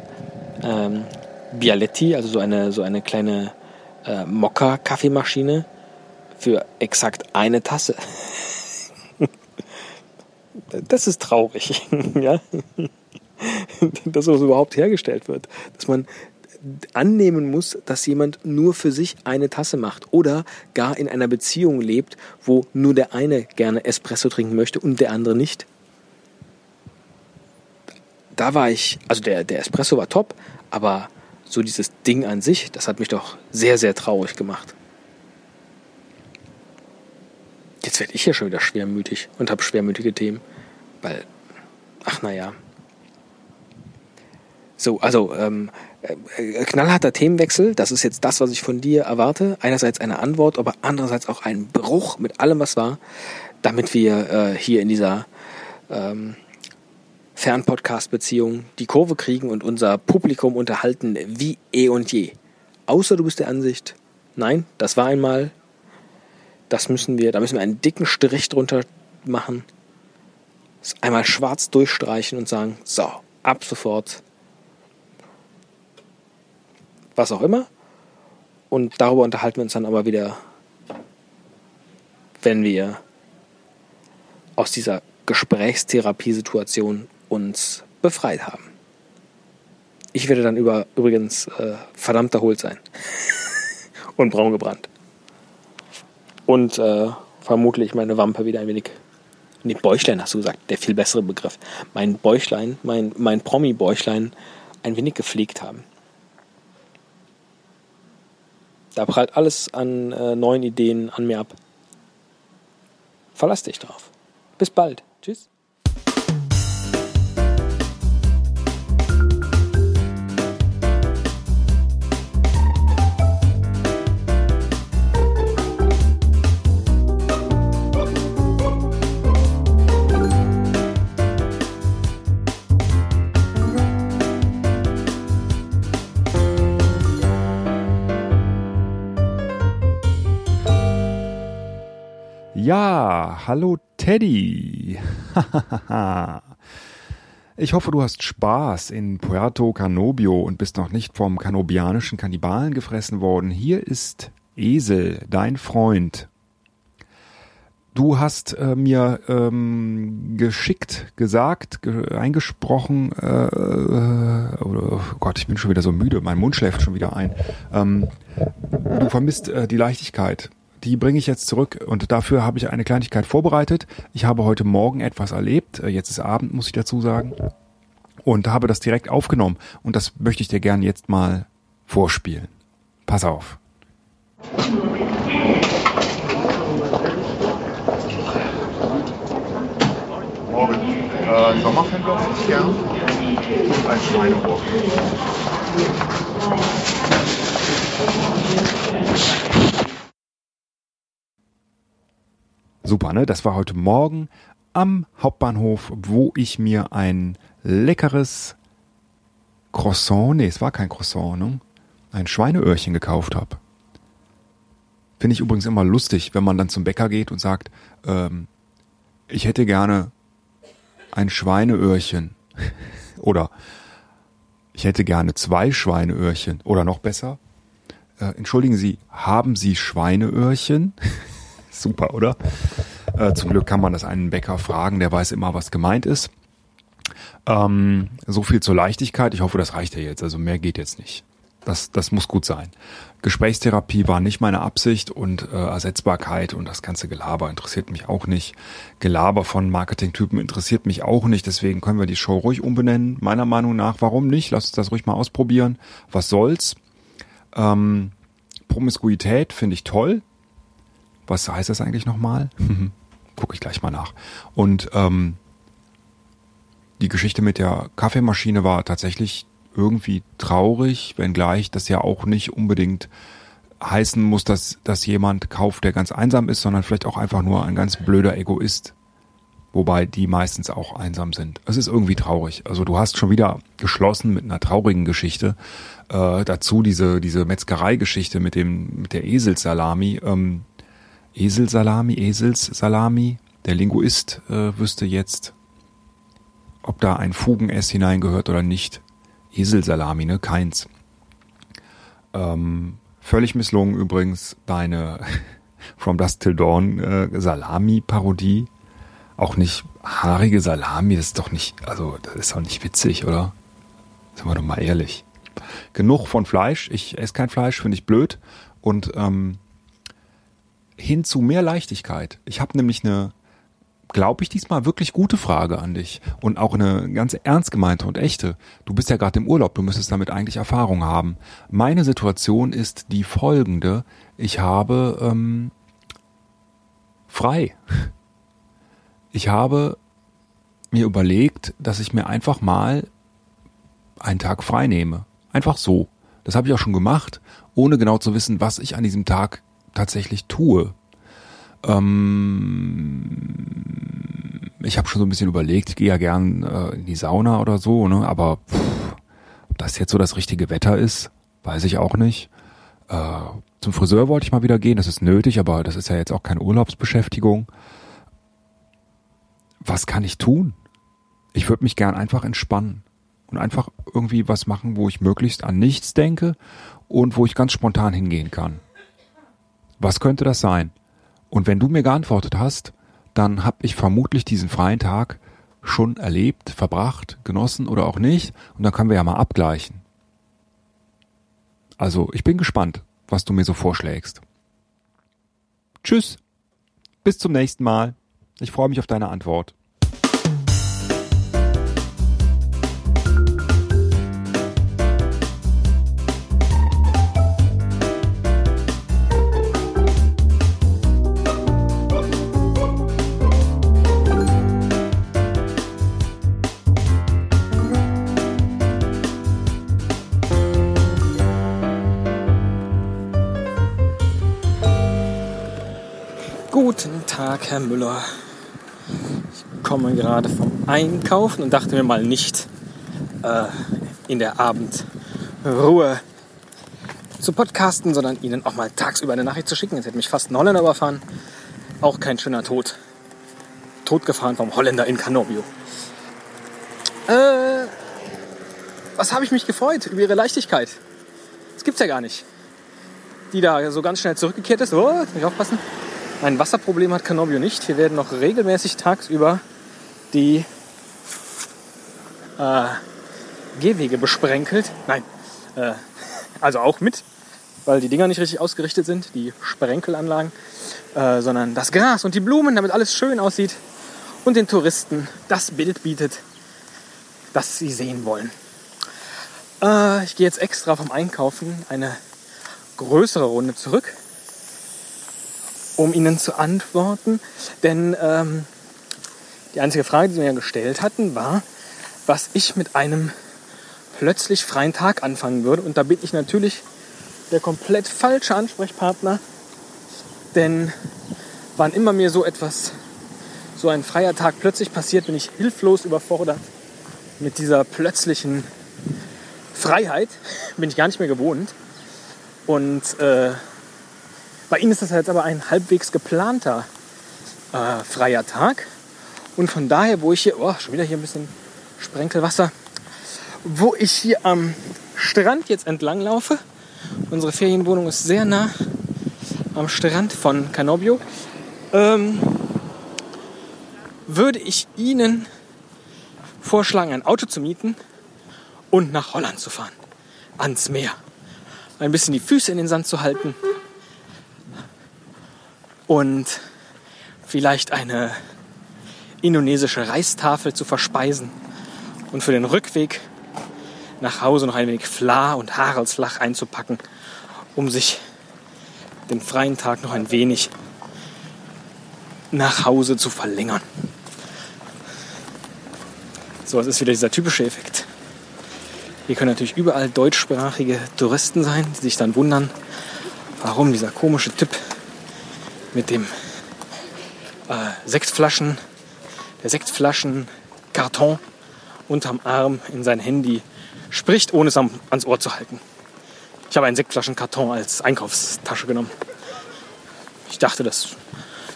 ähm, Bialetti, also so eine, so eine kleine äh, Mokka-Kaffeemaschine für exakt eine Tasse. das ist traurig, ja. dass sowas überhaupt hergestellt wird. Dass man annehmen muss, dass jemand nur für sich eine Tasse macht oder gar in einer Beziehung lebt, wo nur der eine gerne Espresso trinken möchte und der andere nicht. Da war ich, also der, der Espresso war top, aber so dieses Ding an sich, das hat mich doch sehr, sehr traurig gemacht. Jetzt werde ich ja schon wieder schwermütig und habe schwermütige Themen, weil, ach naja. So, also ähm, äh, knallharter Themenwechsel, das ist jetzt das, was ich von dir erwarte. Einerseits eine Antwort, aber andererseits auch ein Bruch mit allem, was war, damit wir äh, hier in dieser ähm, Fernpodcast-Beziehung die Kurve kriegen und unser Publikum unterhalten wie eh und je. Außer du bist der Ansicht, nein, das war einmal, das müssen wir, da müssen wir einen dicken Strich drunter machen, einmal schwarz durchstreichen und sagen, so, ab sofort was auch immer. Und darüber unterhalten wir uns dann aber wieder, wenn wir aus dieser Gesprächstherapiesituation uns befreit haben. Ich werde dann über, übrigens äh, verdammt erholt sein. und braun gebrannt. Und äh, vermutlich meine Wampe wieder ein wenig. Nee, Bäuchlein hast du gesagt, der viel bessere Begriff. Mein Bäuchlein, mein, mein Promi-Bäuchlein ein wenig gepflegt haben. Da prallt alles an äh, neuen Ideen an mir ab. Verlass dich drauf. Bis bald. Tschüss. Ja, hallo Teddy. ich hoffe, du hast Spaß in Puerto Canobio und bist noch nicht vom kanobianischen Kannibalen gefressen worden. Hier ist Esel, dein Freund. Du hast äh, mir ähm, geschickt gesagt, ge eingesprochen, äh, äh, oh Gott, ich bin schon wieder so müde, mein Mund schläft schon wieder ein. Ähm, du vermisst äh, die Leichtigkeit die bringe ich jetzt zurück und dafür habe ich eine Kleinigkeit vorbereitet. Ich habe heute Morgen etwas erlebt, äh, jetzt ist Abend, muss ich dazu sagen, und habe das direkt aufgenommen und das möchte ich dir gerne jetzt mal vorspielen. Pass auf. Morgen. Äh, Sommerfender gern und ein Schweineohr. Super, ne? Das war heute Morgen am Hauptbahnhof, wo ich mir ein leckeres Croissant, nee, es war kein Croissant, ne? Ein Schweineöhrchen gekauft habe. Finde ich übrigens immer lustig, wenn man dann zum Bäcker geht und sagt, ähm, ich hätte gerne ein Schweineöhrchen. Oder ich hätte gerne zwei Schweineöhrchen. Oder noch besser, äh, entschuldigen Sie, haben Sie Schweineöhrchen? Super, oder? Äh, zum Glück kann man das einen Bäcker fragen, der weiß immer, was gemeint ist. Ähm, so viel zur Leichtigkeit. Ich hoffe, das reicht ja jetzt. Also mehr geht jetzt nicht. Das, das muss gut sein. Gesprächstherapie war nicht meine Absicht und äh, Ersetzbarkeit und das ganze Gelaber interessiert mich auch nicht. Gelaber von Marketingtypen interessiert mich auch nicht. Deswegen können wir die Show ruhig umbenennen. Meiner Meinung nach, warum nicht? Lass uns das ruhig mal ausprobieren. Was soll's? Ähm, Promiskuität finde ich toll. Was heißt das eigentlich nochmal? Gucke ich gleich mal nach. Und ähm, die Geschichte mit der Kaffeemaschine war tatsächlich irgendwie traurig, wenngleich das ja auch nicht unbedingt heißen muss, dass, dass jemand kauft, der ganz einsam ist, sondern vielleicht auch einfach nur ein ganz blöder Egoist. Wobei die meistens auch einsam sind. Es ist irgendwie traurig. Also du hast schon wieder geschlossen mit einer traurigen Geschichte. Äh, dazu diese, diese Metzgerei-Geschichte mit dem, mit der Eselsalami. Ähm, Eselsalami, Eselssalami. Der Linguist äh, wüsste jetzt, ob da ein Fugen-S hineingehört oder nicht. Eselsalami, ne? Keins. Ähm, völlig misslungen übrigens deine From Dust Till Dawn äh, Salami-Parodie. Auch nicht haarige Salami, das ist doch nicht, also das ist doch nicht witzig, oder? Sind wir doch mal ehrlich. Genug von Fleisch. Ich esse kein Fleisch, finde ich blöd. Und ähm, hin zu mehr Leichtigkeit. Ich habe nämlich eine, glaube ich, diesmal wirklich gute Frage an dich und auch eine ganz ernst gemeinte und echte. Du bist ja gerade im Urlaub, du müsstest damit eigentlich Erfahrung haben. Meine Situation ist die folgende. Ich habe ähm, frei. Ich habe mir überlegt, dass ich mir einfach mal einen Tag frei nehme. Einfach so. Das habe ich auch schon gemacht, ohne genau zu wissen, was ich an diesem Tag tatsächlich tue. Ähm, ich habe schon so ein bisschen überlegt, ich gehe ja gern äh, in die Sauna oder so, ne? aber pff, ob das jetzt so das richtige Wetter ist, weiß ich auch nicht. Äh, zum Friseur wollte ich mal wieder gehen, das ist nötig, aber das ist ja jetzt auch keine Urlaubsbeschäftigung. Was kann ich tun? Ich würde mich gern einfach entspannen und einfach irgendwie was machen, wo ich möglichst an nichts denke und wo ich ganz spontan hingehen kann. Was könnte das sein? Und wenn du mir geantwortet hast, dann habe ich vermutlich diesen freien Tag schon erlebt, verbracht, genossen oder auch nicht. Und dann können wir ja mal abgleichen. Also, ich bin gespannt, was du mir so vorschlägst. Tschüss. Bis zum nächsten Mal. Ich freue mich auf deine Antwort. Tag, Herr Müller. Ich komme gerade vom Einkaufen und dachte mir mal nicht äh, in der Abendruhe zu podcasten, sondern Ihnen auch mal tagsüber eine Nachricht zu schicken. Jetzt hätte mich fast ein Holländer überfahren. Auch kein schöner Tod. Totgefahren vom Holländer in Canobio. Äh, was habe ich mich gefreut über Ihre Leichtigkeit? Das gibt's ja gar nicht. Die da so ganz schnell zurückgekehrt ist. Oh, muss ich aufpassen. Ein Wasserproblem hat Canobio nicht. Hier werden noch regelmäßig tagsüber die äh, Gehwege besprenkelt. Nein, äh, also auch mit, weil die Dinger nicht richtig ausgerichtet sind, die Sprenkelanlagen, äh, sondern das Gras und die Blumen, damit alles schön aussieht und den Touristen das Bild bietet, das sie sehen wollen. Äh, ich gehe jetzt extra vom Einkaufen eine größere Runde zurück um Ihnen zu antworten. Denn ähm, die einzige Frage, die Sie mir gestellt hatten, war, was ich mit einem plötzlich freien Tag anfangen würde. Und da bin ich natürlich der komplett falsche Ansprechpartner. Denn wann immer mir so etwas, so ein freier Tag plötzlich passiert, bin ich hilflos überfordert mit dieser plötzlichen Freiheit. Bin ich gar nicht mehr gewohnt. Und äh, bei Ihnen ist das jetzt aber ein halbwegs geplanter äh, freier Tag. Und von daher, wo ich hier, oh, schon wieder hier ein bisschen Sprenkelwasser, wo ich hier am Strand jetzt entlang laufe, unsere Ferienwohnung ist sehr nah am Strand von Canobio, ähm, würde ich Ihnen vorschlagen, ein Auto zu mieten und nach Holland zu fahren, ans Meer. Ein bisschen die Füße in den Sand zu halten und vielleicht eine indonesische Reistafel zu verspeisen und für den Rückweg nach Hause noch ein wenig Fla und Haraldslach einzupacken, um sich den freien Tag noch ein wenig nach Hause zu verlängern. So, es ist wieder dieser typische Effekt. Hier können natürlich überall deutschsprachige Touristen sein, die sich dann wundern, warum dieser komische Typ mit dem äh, Sektflaschen, der Sektflaschenkarton unterm Arm in sein Handy spricht, ohne es ans Ohr zu halten. Ich habe einen Sektflaschenkarton als Einkaufstasche genommen. Ich dachte, das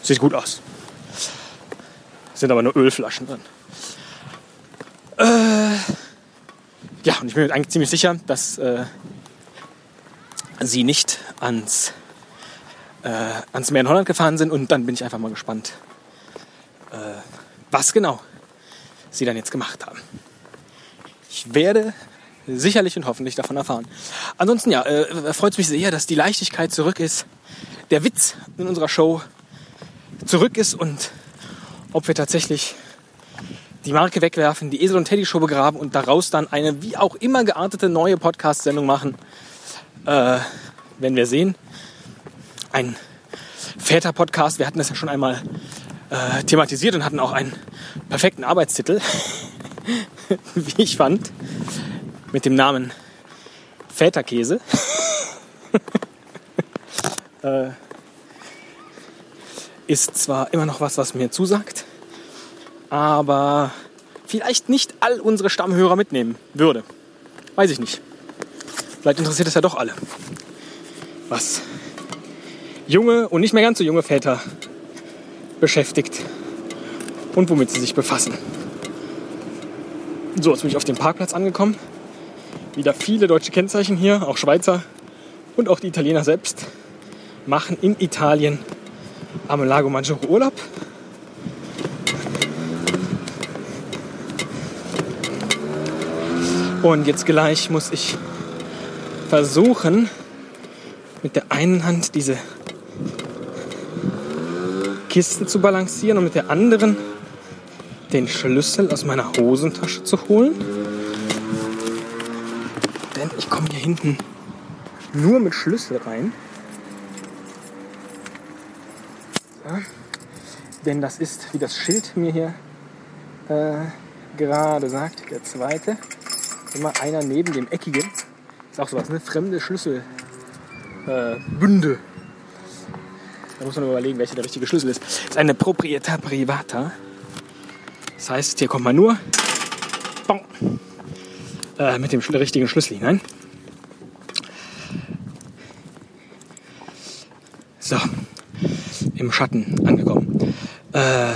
Sieht gut aus. Sind aber nur Ölflaschen drin. Äh, ja, und ich bin mir eigentlich ziemlich sicher, dass äh, sie nicht ans, äh, ans Meer in Holland gefahren sind. Und dann bin ich einfach mal gespannt, äh, was genau sie dann jetzt gemacht haben. Ich werde sicherlich und hoffentlich davon erfahren. Ansonsten ja, äh, freut es mich sehr, dass die Leichtigkeit zurück ist, der Witz in unserer Show zurück ist und ob wir tatsächlich die Marke wegwerfen, die Esel und Teddy Show begraben und daraus dann eine wie auch immer geartete neue Podcast-Sendung machen, äh, werden wir sehen. Ein Väter-Podcast, wir hatten das ja schon einmal äh, thematisiert und hatten auch einen perfekten Arbeitstitel, wie ich fand, mit dem Namen Väterkäse. äh, ist zwar immer noch was, was mir zusagt, aber vielleicht nicht all unsere Stammhörer mitnehmen würde. Weiß ich nicht. Vielleicht interessiert es ja doch alle. Was junge und nicht mehr ganz so junge Väter beschäftigt und womit sie sich befassen. So, jetzt bin ich auf dem Parkplatz angekommen. Wieder viele deutsche Kennzeichen hier, auch Schweizer und auch die Italiener selbst machen in Italien am Lago Maggiore Urlaub. Und jetzt gleich muss ich versuchen, mit der einen Hand diese Kiste zu balancieren und mit der anderen den Schlüssel aus meiner Hosentasche zu holen. Denn ich komme hier hinten nur mit Schlüssel rein. Denn das ist, wie das Schild mir hier äh, gerade sagt, der zweite. Immer einer neben dem eckigen. Ist auch sowas, ne? Fremde Schlüsselbünde. Äh, da muss man überlegen, welcher der richtige Schlüssel ist. Das ist eine Proprietà Privata. Das heißt, hier kommt man nur bong, äh, mit dem richtigen Schlüssel hinein. So, im Schatten angekommen. Äh,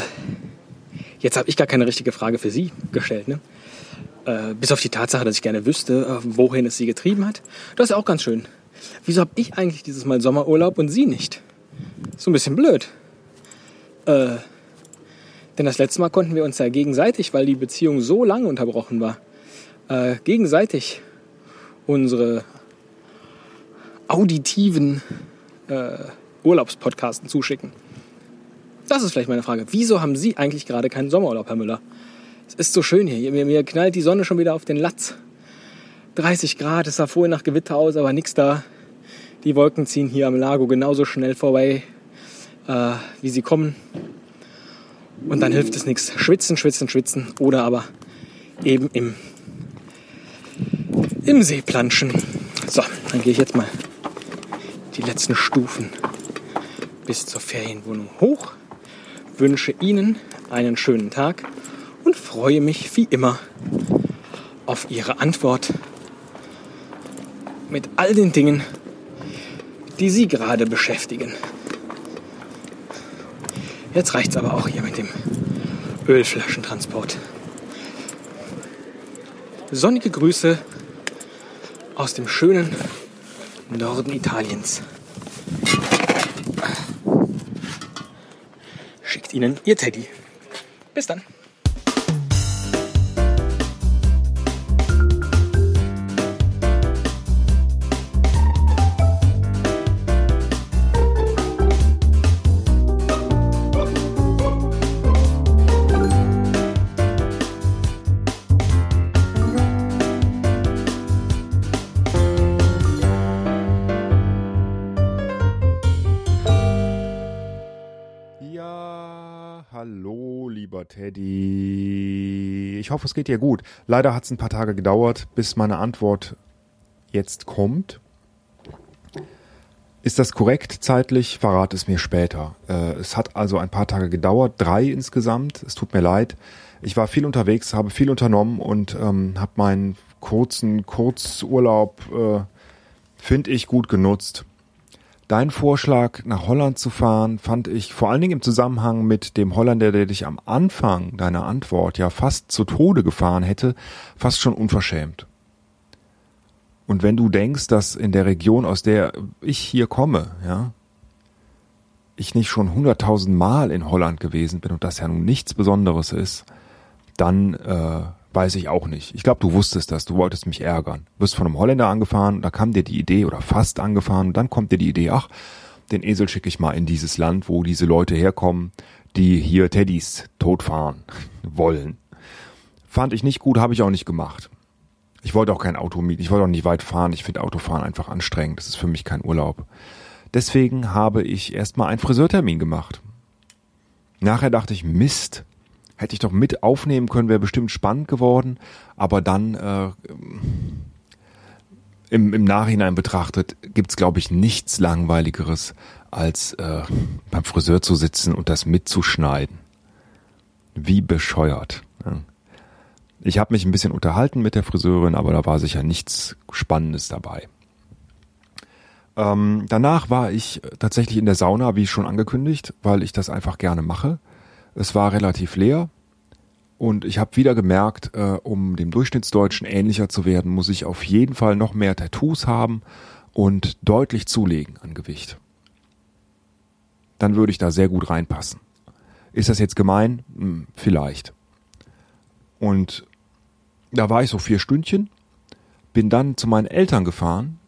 jetzt habe ich gar keine richtige Frage für Sie gestellt. Ne? Äh, bis auf die Tatsache, dass ich gerne wüsste, äh, wohin es Sie getrieben hat. Das ist auch ganz schön. Wieso habe ich eigentlich dieses Mal Sommerurlaub und Sie nicht? So ein bisschen blöd. Äh, denn das letzte Mal konnten wir uns ja gegenseitig, weil die Beziehung so lange unterbrochen war, äh, gegenseitig unsere auditiven äh, Urlaubspodcasten zuschicken. Das ist vielleicht meine Frage. Wieso haben Sie eigentlich gerade keinen Sommerurlaub, Herr Müller? Es ist so schön hier. Mir, mir knallt die Sonne schon wieder auf den Latz. 30 Grad, es sah vorhin nach Gewitter aus, aber nichts da. Die Wolken ziehen hier am Lago genauso schnell vorbei, äh, wie sie kommen. Und dann hilft es nichts. Schwitzen, schwitzen, schwitzen. Oder aber eben im, im See planschen. So, dann gehe ich jetzt mal die letzten Stufen bis zur Ferienwohnung hoch wünsche Ihnen einen schönen Tag und freue mich wie immer auf Ihre Antwort mit all den Dingen, die Sie gerade beschäftigen. Jetzt reicht es aber auch hier mit dem Ölflaschentransport. Sonnige Grüße aus dem schönen Norden Italiens. Ihnen Ihr Teddy. Bis dann. Teddy. Ich hoffe, es geht dir gut. Leider hat es ein paar Tage gedauert, bis meine Antwort jetzt kommt. Ist das korrekt zeitlich? Verrate es mir später. Äh, es hat also ein paar Tage gedauert, drei insgesamt. Es tut mir leid. Ich war viel unterwegs, habe viel unternommen und ähm, habe meinen kurzen Kurzurlaub, äh, finde ich, gut genutzt. Dein Vorschlag, nach Holland zu fahren, fand ich vor allen Dingen im Zusammenhang mit dem Holländer, der dich am Anfang deiner Antwort ja fast zu Tode gefahren hätte, fast schon unverschämt. Und wenn du denkst, dass in der Region, aus der ich hier komme, ja, ich nicht schon hunderttausend Mal in Holland gewesen bin und das ja nun nichts Besonderes ist, dann äh, weiß ich auch nicht. Ich glaube, du wusstest das, du wolltest mich ärgern. Du bist von einem Holländer angefahren, da kam dir die Idee oder fast angefahren und dann kommt dir die Idee, ach, den Esel schicke ich mal in dieses Land, wo diese Leute herkommen, die hier Teddys totfahren wollen. Fand ich nicht gut, habe ich auch nicht gemacht. Ich wollte auch kein Auto mieten, ich wollte auch nicht weit fahren. Ich finde Autofahren einfach anstrengend. Das ist für mich kein Urlaub. Deswegen habe ich erstmal einen Friseurtermin gemacht. Nachher dachte ich, Mist, hätte ich doch mit aufnehmen können, wäre bestimmt spannend geworden. Aber dann äh, im, im Nachhinein betrachtet gibt's glaube ich, nichts Langweiligeres, als äh, beim Friseur zu sitzen und das mitzuschneiden. Wie bescheuert. Ich habe mich ein bisschen unterhalten mit der Friseurin, aber da war sicher nichts Spannendes dabei. Ähm, danach war ich tatsächlich in der Sauna, wie schon angekündigt, weil ich das einfach gerne mache. Es war relativ leer und ich habe wieder gemerkt, äh, um dem Durchschnittsdeutschen ähnlicher zu werden, muss ich auf jeden Fall noch mehr Tattoos haben und deutlich zulegen an Gewicht. Dann würde ich da sehr gut reinpassen. Ist das jetzt gemein? Hm, vielleicht. Und da war ich so vier Stündchen, bin dann zu meinen Eltern gefahren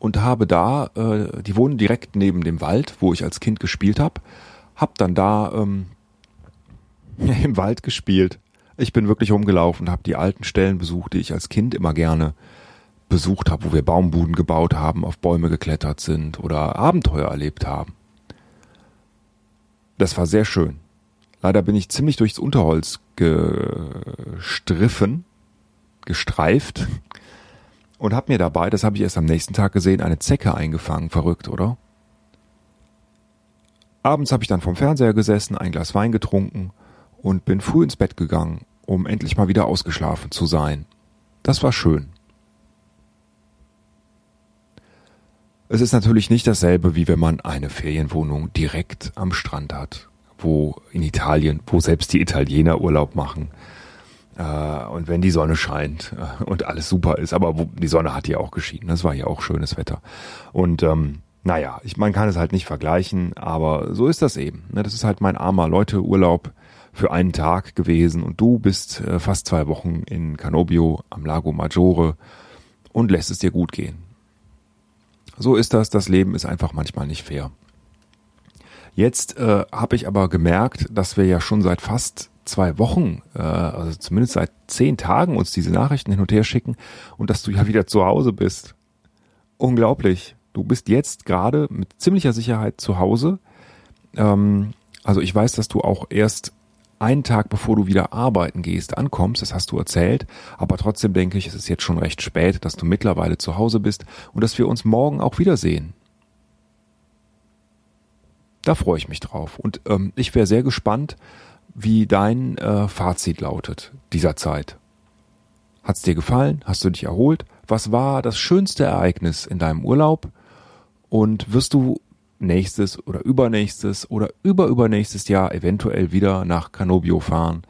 und habe da, äh, die wohnen direkt neben dem Wald, wo ich als Kind gespielt habe, hab dann da ähm, im Wald gespielt. Ich bin wirklich rumgelaufen, habe die alten Stellen besucht, die ich als Kind immer gerne besucht habe, wo wir Baumbuden gebaut haben, auf Bäume geklettert sind oder Abenteuer erlebt haben. Das war sehr schön. Leider bin ich ziemlich durchs Unterholz gestriffen, gestreift und habe mir dabei, das habe ich erst am nächsten Tag gesehen, eine Zecke eingefangen. Verrückt, oder? Abends habe ich dann vom Fernseher gesessen, ein Glas Wein getrunken und bin früh ins Bett gegangen, um endlich mal wieder ausgeschlafen zu sein. Das war schön. Es ist natürlich nicht dasselbe, wie wenn man eine Ferienwohnung direkt am Strand hat wo in Italien, wo selbst die Italiener Urlaub machen. Äh, und wenn die Sonne scheint äh, und alles super ist, aber die Sonne hat ja auch geschieden, das war ja auch schönes Wetter. Und ähm, naja, ich, man kann es halt nicht vergleichen, aber so ist das eben. Ne? Das ist halt mein armer Leute-Urlaub für einen Tag gewesen und du bist äh, fast zwei Wochen in Canobio am Lago Maggiore und lässt es dir gut gehen. So ist das, das Leben ist einfach manchmal nicht fair. Jetzt äh, habe ich aber gemerkt, dass wir ja schon seit fast zwei Wochen, äh, also zumindest seit zehn Tagen uns diese Nachrichten hin und her schicken und dass du ja wieder zu Hause bist. Unglaublich. Du bist jetzt gerade mit ziemlicher Sicherheit zu Hause. Ähm, also ich weiß, dass du auch erst einen Tag bevor du wieder arbeiten gehst, ankommst, das hast du erzählt, aber trotzdem denke ich, es ist jetzt schon recht spät, dass du mittlerweile zu Hause bist und dass wir uns morgen auch wiedersehen. Da freue ich mich drauf. Und ähm, ich wäre sehr gespannt, wie dein äh, Fazit lautet dieser Zeit. Hat's dir gefallen? Hast du dich erholt? Was war das schönste Ereignis in deinem Urlaub? Und wirst du nächstes oder übernächstes oder überübernächstes Jahr eventuell wieder nach Canobio fahren?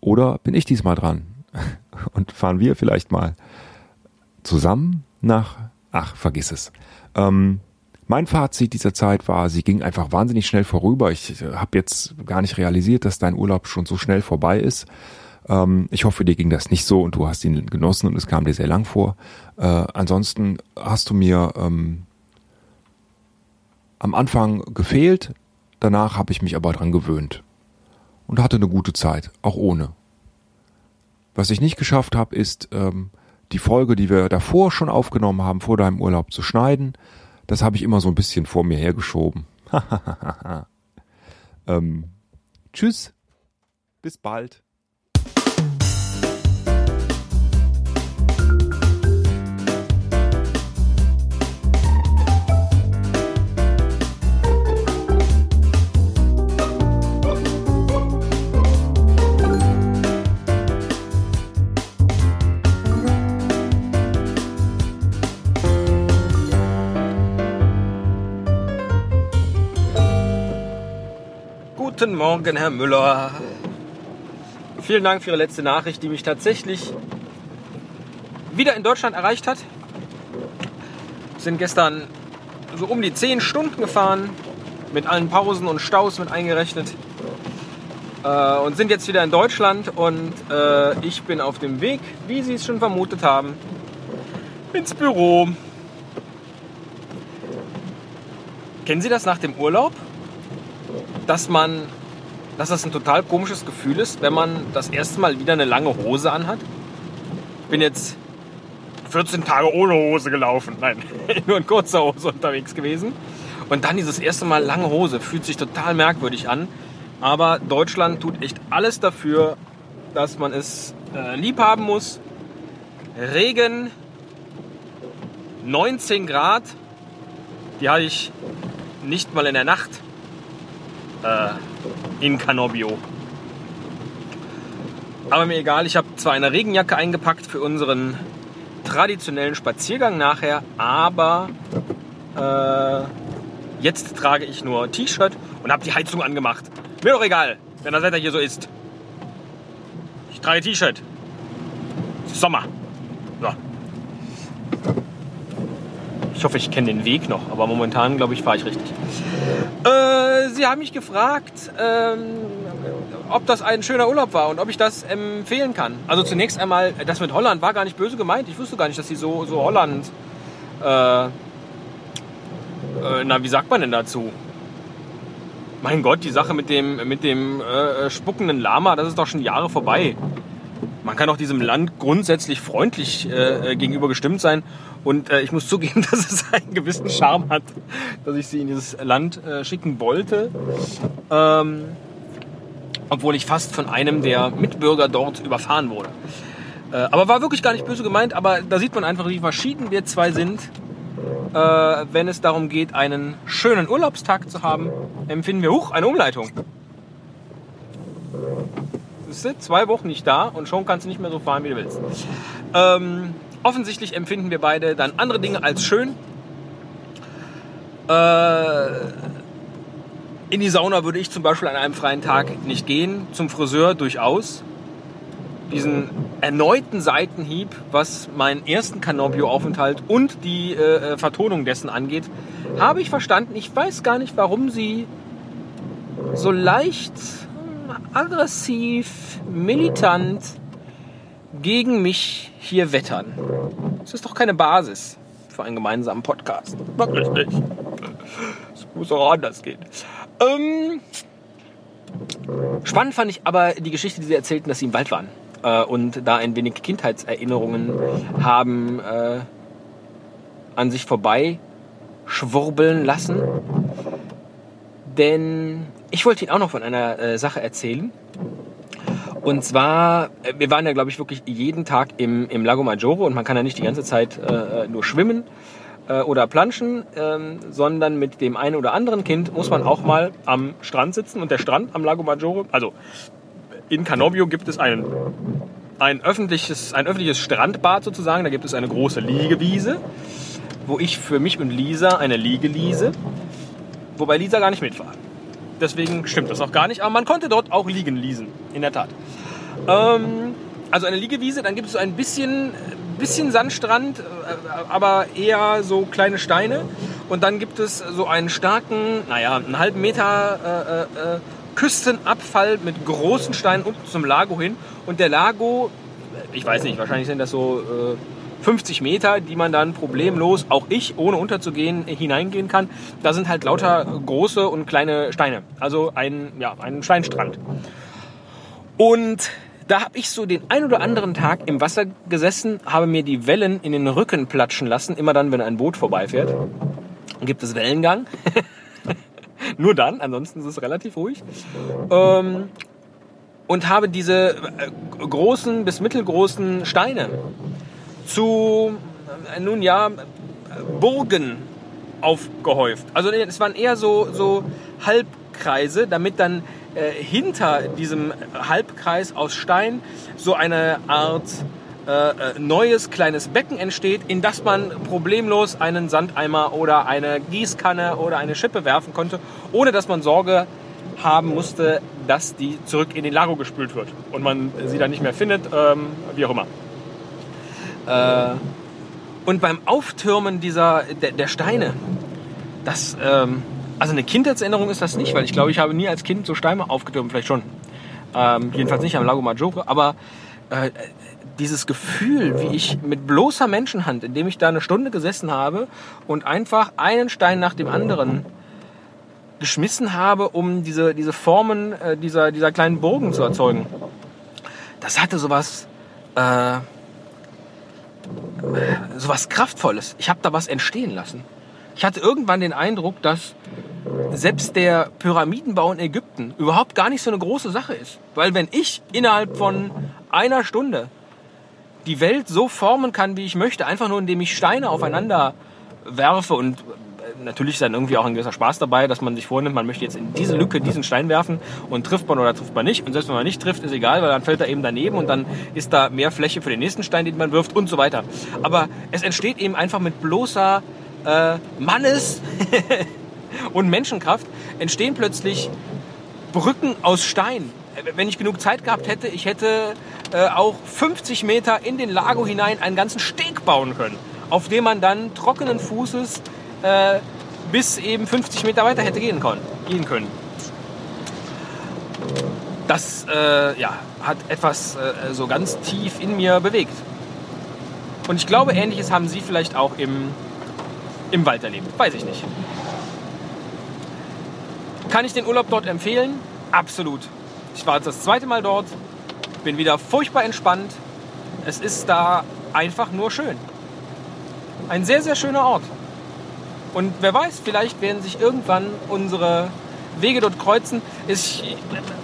Oder bin ich diesmal dran? Und fahren wir vielleicht mal zusammen nach, ach, vergiss es. Ähm, mein Fazit dieser Zeit war, sie ging einfach wahnsinnig schnell vorüber. Ich äh, habe jetzt gar nicht realisiert, dass dein Urlaub schon so schnell vorbei ist. Ähm, ich hoffe, dir ging das nicht so und du hast ihn genossen und es kam dir sehr lang vor. Äh, ansonsten hast du mir ähm, am Anfang gefehlt, danach habe ich mich aber dran gewöhnt und hatte eine gute Zeit, auch ohne. Was ich nicht geschafft habe, ist ähm, die Folge, die wir davor schon aufgenommen haben, vor deinem Urlaub zu schneiden das habe ich immer so ein bisschen vor mir hergeschoben. ähm, tschüss. Bis bald. Guten Morgen, Herr Müller. Vielen Dank für Ihre letzte Nachricht, die mich tatsächlich wieder in Deutschland erreicht hat. Sind gestern so um die 10 Stunden gefahren, mit allen Pausen und Staus mit eingerechnet. Äh, und sind jetzt wieder in Deutschland und äh, ich bin auf dem Weg, wie Sie es schon vermutet haben, ins Büro. Kennen Sie das nach dem Urlaub? Dass man, dass das ein total komisches Gefühl ist, wenn man das erste Mal wieder eine lange Hose anhat? Ich bin jetzt 14 Tage ohne Hose gelaufen. Nein, nur in kurzer Hose unterwegs gewesen. Und dann dieses erste Mal lange Hose. Fühlt sich total merkwürdig an. Aber Deutschland tut echt alles dafür, dass man es äh, lieb haben muss. Regen, 19 Grad, die hatte ich nicht mal in der Nacht äh, in Canobio. Aber mir egal, ich habe zwar eine Regenjacke eingepackt für unseren traditionellen Spaziergang nachher, aber äh, jetzt trage ich nur T-Shirt und habe die Heizung angemacht. Mir doch egal, wenn das Wetter hier so ist. Ich trage T-Shirt. Sommer. So. Ich hoffe, ich kenne den Weg noch, aber momentan, glaube ich, fahre ich richtig. Äh, Sie haben mich gefragt, ähm, ob das ein schöner Urlaub war und ob ich das empfehlen kann. Also zunächst einmal, das mit Holland war gar nicht böse gemeint. Ich wusste gar nicht, dass Sie so, so Holland... Äh, äh, na, wie sagt man denn dazu? Mein Gott, die Sache mit dem, mit dem äh, spuckenden Lama, das ist doch schon Jahre vorbei. Man kann auch diesem Land grundsätzlich freundlich äh, gegenüber gestimmt sein. Und äh, ich muss zugeben, dass es einen gewissen Charme hat, dass ich sie in dieses Land äh, schicken wollte. Ähm, obwohl ich fast von einem der Mitbürger dort überfahren wurde. Äh, aber war wirklich gar nicht böse gemeint, aber da sieht man einfach, wie verschieden wir zwei sind. Äh, wenn es darum geht, einen schönen Urlaubstag zu haben, empfinden wir, hoch, eine Umleitung. Siehste, zwei Wochen nicht da und schon kannst du nicht mehr so fahren, wie du willst. Ähm, offensichtlich empfinden wir beide dann andere Dinge als schön. Äh, in die Sauna würde ich zum Beispiel an einem freien Tag nicht gehen, zum Friseur durchaus. Diesen erneuten Seitenhieb, was meinen ersten Canobio-Aufenthalt und die äh, Vertonung dessen angeht, habe ich verstanden. Ich weiß gar nicht, warum sie so leicht aggressiv, militant gegen mich hier wettern. Das ist doch keine Basis für einen gemeinsamen Podcast. Wirklich nicht. Es muss auch anders gehen. Ähm, spannend fand ich aber die Geschichte, die sie erzählten, dass sie im Wald waren äh, und da ein wenig Kindheitserinnerungen haben äh, an sich vorbei schwurbeln lassen. Denn ich wollte Ihnen auch noch von einer äh, Sache erzählen. Und zwar, äh, wir waren ja, glaube ich, wirklich jeden Tag im, im Lago Maggiore und man kann ja nicht die ganze Zeit äh, nur schwimmen äh, oder planschen, ähm, sondern mit dem einen oder anderen Kind muss man auch mal am Strand sitzen. Und der Strand am Lago Maggiore, also in Canobio gibt es einen, ein, öffentliches, ein öffentliches Strandbad sozusagen. Da gibt es eine große Liegewiese, wo ich für mich und Lisa eine Liege liese, wobei Lisa gar nicht mit war. Deswegen stimmt das auch gar nicht. Aber man konnte dort auch liegen leasen, in der Tat. Ähm, also eine Liegewiese, dann gibt es so ein bisschen, bisschen Sandstrand, äh, aber eher so kleine Steine. Und dann gibt es so einen starken, naja, einen halben Meter äh, äh, Küstenabfall mit großen Steinen unten zum Lago hin. Und der Lago, ich weiß nicht, wahrscheinlich sind das so äh, 50 Meter, die man dann problemlos, auch ich, ohne unterzugehen, hineingehen kann. Da sind halt lauter große und kleine Steine. Also ein, ja, ein Steinstrand. Und da habe ich so den ein oder anderen Tag im Wasser gesessen, habe mir die Wellen in den Rücken platschen lassen, immer dann, wenn ein Boot vorbeifährt. Dann gibt es Wellengang. Nur dann, ansonsten ist es relativ ruhig. Ähm, und habe diese äh, großen bis mittelgroßen Steine zu, nun ja, Burgen aufgehäuft. Also es waren eher so, so Halbkreise, damit dann äh, hinter diesem Halbkreis aus Stein so eine Art äh, äh, neues kleines Becken entsteht, in das man problemlos einen Sandeimer oder eine Gießkanne oder eine Schippe werfen konnte, ohne dass man Sorge haben musste, dass die zurück in den Lago gespült wird und man sie dann nicht mehr findet, ähm, wie auch immer. Äh, und beim Auftürmen dieser, der, der Steine, das, ähm, also eine Kindheitserinnerung ist das nicht, weil ich glaube, ich habe nie als Kind so Steine aufgetürmt, vielleicht schon. Ähm, jedenfalls nicht am Lago Maggiore, aber äh, dieses Gefühl, wie ich mit bloßer Menschenhand, indem ich da eine Stunde gesessen habe und einfach einen Stein nach dem anderen geschmissen habe, um diese, diese Formen äh, dieser, dieser kleinen Burgen zu erzeugen. Das hatte sowas, äh, sowas Kraftvolles. Ich habe da was entstehen lassen. Ich hatte irgendwann den Eindruck, dass selbst der Pyramidenbau in Ägypten überhaupt gar nicht so eine große Sache ist. Weil wenn ich innerhalb von einer Stunde die Welt so formen kann, wie ich möchte, einfach nur indem ich Steine aufeinander werfe und natürlich ist dann irgendwie auch ein gewisser Spaß dabei, dass man sich vornimmt, man möchte jetzt in diese Lücke diesen Stein werfen und trifft man oder trifft man nicht. Und selbst wenn man nicht trifft, ist egal, weil dann fällt er eben daneben und dann ist da mehr Fläche für den nächsten Stein, den man wirft und so weiter. Aber es entsteht eben einfach mit bloßer äh, Mannes und Menschenkraft entstehen plötzlich Brücken aus Stein. Wenn ich genug Zeit gehabt hätte, ich hätte äh, auch 50 Meter in den Lago hinein einen ganzen Steg bauen können, auf dem man dann trockenen Fußes äh, bis eben 50 Meter weiter hätte gehen können. Gehen können. Das äh, ja, hat etwas äh, so ganz tief in mir bewegt. Und ich glaube, ähnliches haben Sie vielleicht auch im, im Wald erlebt. Weiß ich nicht. Kann ich den Urlaub dort empfehlen? Absolut. Ich war jetzt das zweite Mal dort, bin wieder furchtbar entspannt. Es ist da einfach nur schön. Ein sehr, sehr schöner Ort. Und wer weiß, vielleicht werden sich irgendwann unsere Wege dort kreuzen. Ich,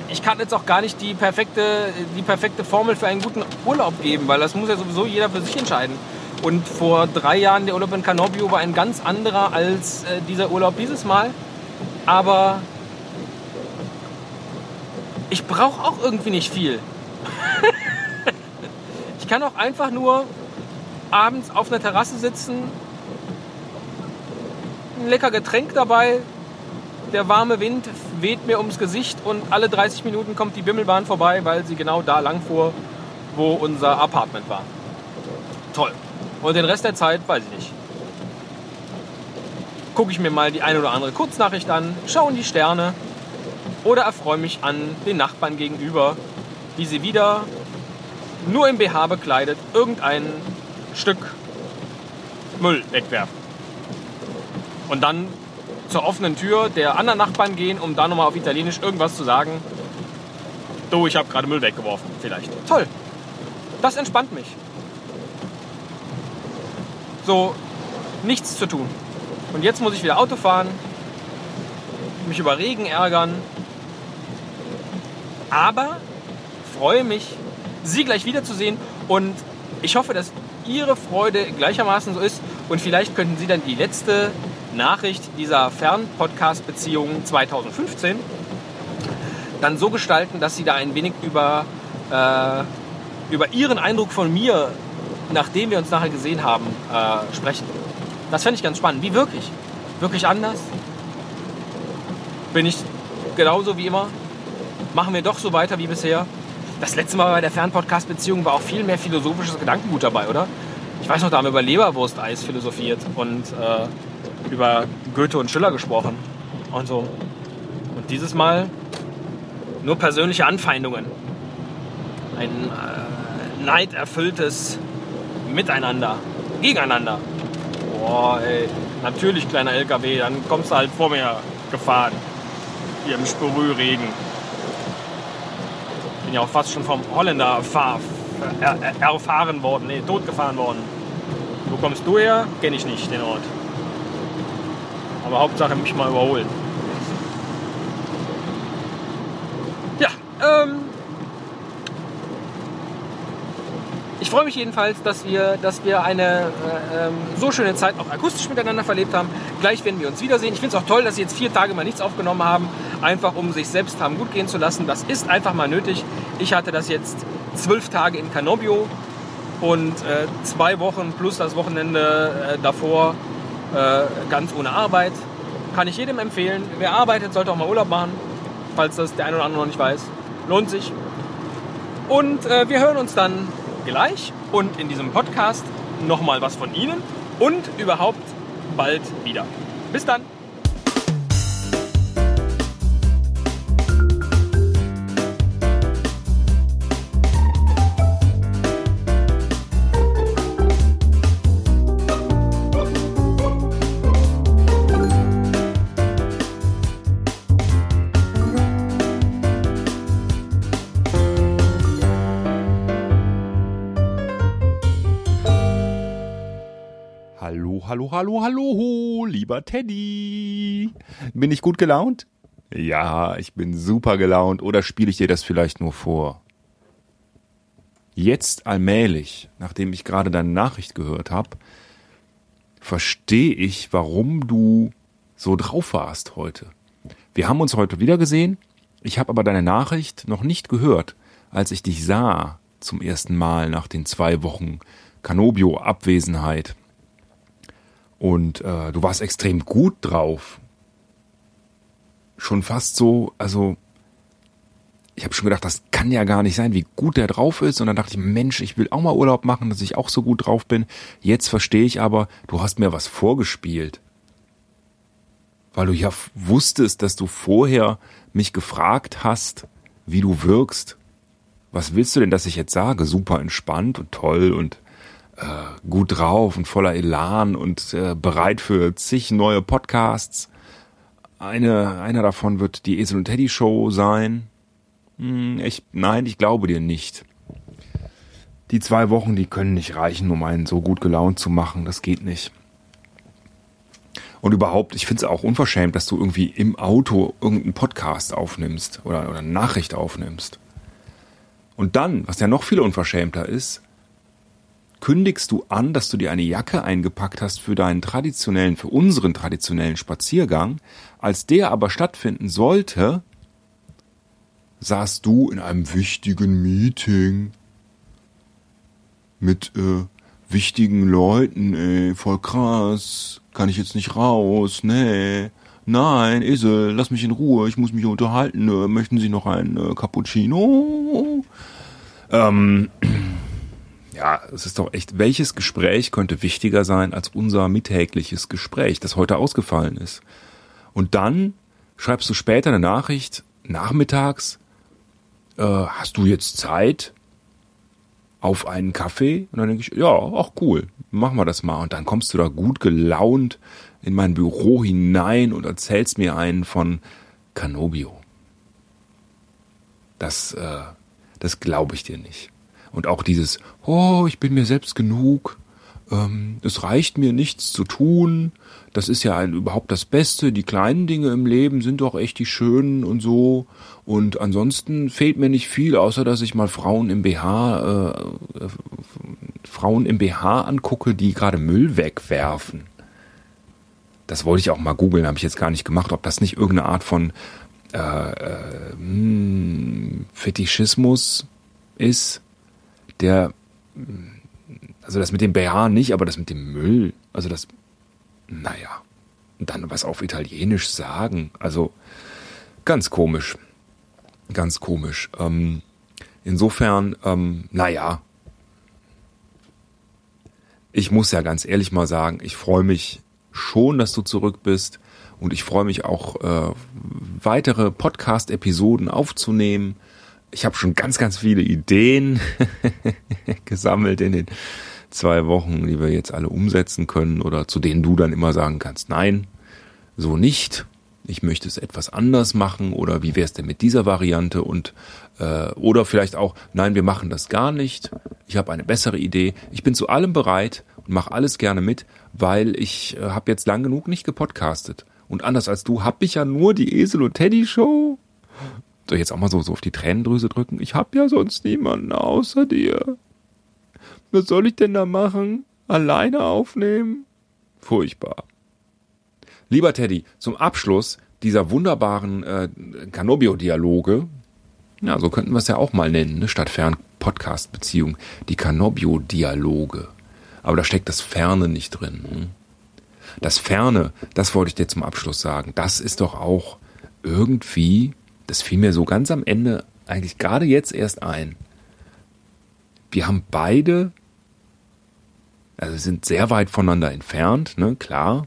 ich kann jetzt auch gar nicht die perfekte, die perfekte Formel für einen guten Urlaub geben, weil das muss ja sowieso jeder für sich entscheiden. Und vor drei Jahren der Urlaub in Canobio war ein ganz anderer als äh, dieser Urlaub dieses Mal. Aber ich brauche auch irgendwie nicht viel. ich kann auch einfach nur abends auf einer Terrasse sitzen, ein lecker Getränk dabei. Der warme Wind weht mir ums Gesicht und alle 30 Minuten kommt die Bimmelbahn vorbei, weil sie genau da lang fuhr, wo unser Apartment war. Toll. Und den Rest der Zeit weiß ich nicht. Gucke ich mir mal die eine oder andere Kurznachricht an, schaue in die Sterne oder erfreue mich an den Nachbarn gegenüber, wie sie wieder nur im BH bekleidet irgendein Stück Müll wegwerfen und dann zur offenen Tür der anderen Nachbarn gehen, um da nochmal auf Italienisch irgendwas zu sagen. Du, ich habe gerade Müll weggeworfen, vielleicht. Toll. Das entspannt mich. So, nichts zu tun. Und jetzt muss ich wieder Auto fahren, mich über Regen ärgern. Aber freue mich, Sie gleich wiederzusehen und ich hoffe, dass Ihre Freude gleichermaßen so ist und vielleicht könnten Sie dann die letzte Nachricht dieser Fernpodcast-Beziehung 2015 dann so gestalten, dass sie da ein wenig über, äh, über ihren Eindruck von mir, nachdem wir uns nachher gesehen haben, äh, sprechen. Das fände ich ganz spannend. Wie wirklich? Wirklich anders? Bin ich genauso wie immer? Machen wir doch so weiter wie bisher? Das letzte Mal bei der Fernpodcast-Beziehung war auch viel mehr philosophisches Gedankengut dabei, oder? Ich weiß noch, da haben wir über Leberwurst-Eis philosophiert und äh, über Goethe und Schiller gesprochen und so. Und dieses Mal nur persönliche Anfeindungen. Ein äh, neiderfülltes Miteinander, gegeneinander. Boah, ey, natürlich kleiner LKW, dann kommst du halt vor mir gefahren. Hier im Sprühregen. Bin ja auch fast schon vom Holländer fahr, er, erfahren worden, nee, totgefahren worden. Wo kommst du her? Kenne ich nicht, den Ort. Aber Hauptsache mich mal überholen. Ja, ähm. Ich freue mich jedenfalls, dass wir, dass wir eine äh, ähm, so schöne Zeit auch akustisch miteinander verlebt haben. Gleich werden wir uns wiedersehen. Ich finde es auch toll, dass Sie jetzt vier Tage mal nichts aufgenommen haben, einfach um sich selbst haben gut gehen zu lassen. Das ist einfach mal nötig. Ich hatte das jetzt zwölf Tage in Canobio und äh, zwei Wochen plus das Wochenende äh, davor äh, ganz ohne Arbeit. Kann ich jedem empfehlen. Wer arbeitet, sollte auch mal Urlaub machen. falls das der eine oder andere noch nicht weiß. Lohnt sich. Und äh, wir hören uns dann gleich und in diesem Podcast nochmal was von Ihnen und überhaupt bald wieder. Bis dann! Hallo, hallo, hallo, lieber Teddy. Bin ich gut gelaunt? Ja, ich bin super gelaunt. Oder spiele ich dir das vielleicht nur vor? Jetzt allmählich, nachdem ich gerade deine Nachricht gehört habe, verstehe ich, warum du so drauf warst heute. Wir haben uns heute wieder gesehen. Ich habe aber deine Nachricht noch nicht gehört, als ich dich sah zum ersten Mal nach den zwei Wochen Canobio-Abwesenheit. Und äh, du warst extrem gut drauf. Schon fast so, also ich habe schon gedacht, das kann ja gar nicht sein, wie gut der drauf ist. Und dann dachte ich, Mensch, ich will auch mal Urlaub machen, dass ich auch so gut drauf bin. Jetzt verstehe ich aber, du hast mir was vorgespielt. Weil du ja wusstest, dass du vorher mich gefragt hast, wie du wirkst. Was willst du denn, dass ich jetzt sage? Super entspannt und toll und äh, gut drauf und voller Elan und äh, bereit für zig neue Podcasts. Eine, einer davon wird die Esel und Teddy Show sein. Hm, ich, nein, ich glaube dir nicht. Die zwei Wochen, die können nicht reichen, um einen so gut gelaunt zu machen. Das geht nicht. Und überhaupt, ich finde es auch unverschämt, dass du irgendwie im Auto irgendeinen Podcast aufnimmst oder, oder eine Nachricht aufnimmst. Und dann, was ja noch viel unverschämter ist, kündigst du an, dass du dir eine Jacke eingepackt hast für deinen traditionellen, für unseren traditionellen Spaziergang. Als der aber stattfinden sollte, saßt du in einem wichtigen Meeting mit äh, wichtigen Leuten, ey, voll krass, kann ich jetzt nicht raus, nee. Nein, Esel, lass mich in Ruhe, ich muss mich unterhalten. Äh, möchten Sie noch ein äh, Cappuccino? Ähm, ja, es ist doch echt, welches Gespräch könnte wichtiger sein als unser mittägliches Gespräch, das heute ausgefallen ist? Und dann schreibst du später eine Nachricht, nachmittags, äh, hast du jetzt Zeit auf einen Kaffee? Und dann denke ich, ja, ach cool, machen wir das mal. Und dann kommst du da gut gelaunt in mein Büro hinein und erzählst mir einen von Canobio. Das, äh, das glaube ich dir nicht. Und auch dieses, oh, ich bin mir selbst genug, ähm, es reicht mir nichts zu tun, das ist ja ein, überhaupt das Beste, die kleinen Dinge im Leben sind doch echt die schönen und so. Und ansonsten fehlt mir nicht viel, außer dass ich mal Frauen im BH, äh, äh, Frauen im BH angucke, die gerade Müll wegwerfen. Das wollte ich auch mal googeln, habe ich jetzt gar nicht gemacht, ob das nicht irgendeine Art von äh, äh, hm, Fetischismus ist der, also das mit dem BH nicht, aber das mit dem Müll, also das, naja, dann was auf Italienisch sagen, also ganz komisch, ganz komisch. Ähm, insofern, ähm, naja, ich muss ja ganz ehrlich mal sagen, ich freue mich schon, dass du zurück bist und ich freue mich auch, äh, weitere Podcast-Episoden aufzunehmen ich habe schon ganz, ganz viele Ideen gesammelt in den zwei Wochen, die wir jetzt alle umsetzen können oder zu denen du dann immer sagen kannst, nein, so nicht. Ich möchte es etwas anders machen oder wie wäre es denn mit dieser Variante und äh, oder vielleicht auch, nein, wir machen das gar nicht. Ich habe eine bessere Idee. Ich bin zu allem bereit und mache alles gerne mit, weil ich äh, habe jetzt lang genug nicht gepodcastet. Und anders als du habe ich ja nur die Esel und Teddy Show soll ich jetzt auch mal so, so auf die Tränendrüse drücken? Ich hab ja sonst niemanden außer dir. Was soll ich denn da machen? Alleine aufnehmen? Furchtbar. Lieber Teddy, zum Abschluss dieser wunderbaren äh, Canobio-Dialoge, ja, so könnten wir es ja auch mal nennen, ne, statt Fern-Podcast-Beziehung, die Canobio-Dialoge. Aber da steckt das Ferne nicht drin. Hm? Das Ferne, das wollte ich dir zum Abschluss sagen, das ist doch auch irgendwie das fiel mir so ganz am Ende, eigentlich gerade jetzt erst ein. Wir haben beide, also sind sehr weit voneinander entfernt, ne, klar,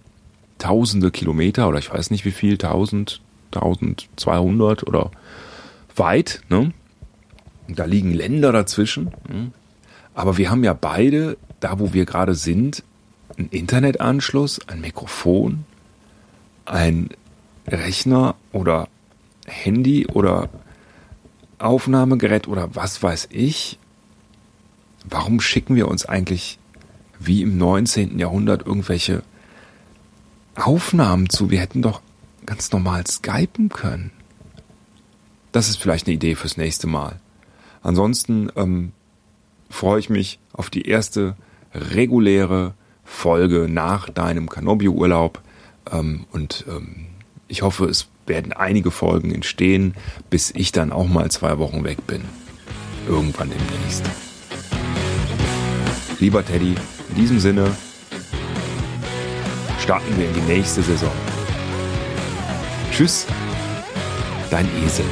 tausende Kilometer oder ich weiß nicht wie viel, tausend, tausend, zweihundert oder weit, ne? Da liegen Länder dazwischen. Ne? Aber wir haben ja beide, da wo wir gerade sind, einen Internetanschluss, ein Mikrofon, ein Rechner oder Handy oder Aufnahmegerät oder was weiß ich. Warum schicken wir uns eigentlich wie im 19. Jahrhundert irgendwelche Aufnahmen zu? Wir hätten doch ganz normal skypen können. Das ist vielleicht eine Idee fürs nächste Mal. Ansonsten ähm, freue ich mich auf die erste reguläre Folge nach deinem Canobio-Urlaub. Ähm, und ähm, ich hoffe, es werden einige Folgen entstehen, bis ich dann auch mal zwei Wochen weg bin. Irgendwann demnächst. Lieber Teddy, in diesem Sinne starten wir in die nächste Saison. Tschüss, dein Esel.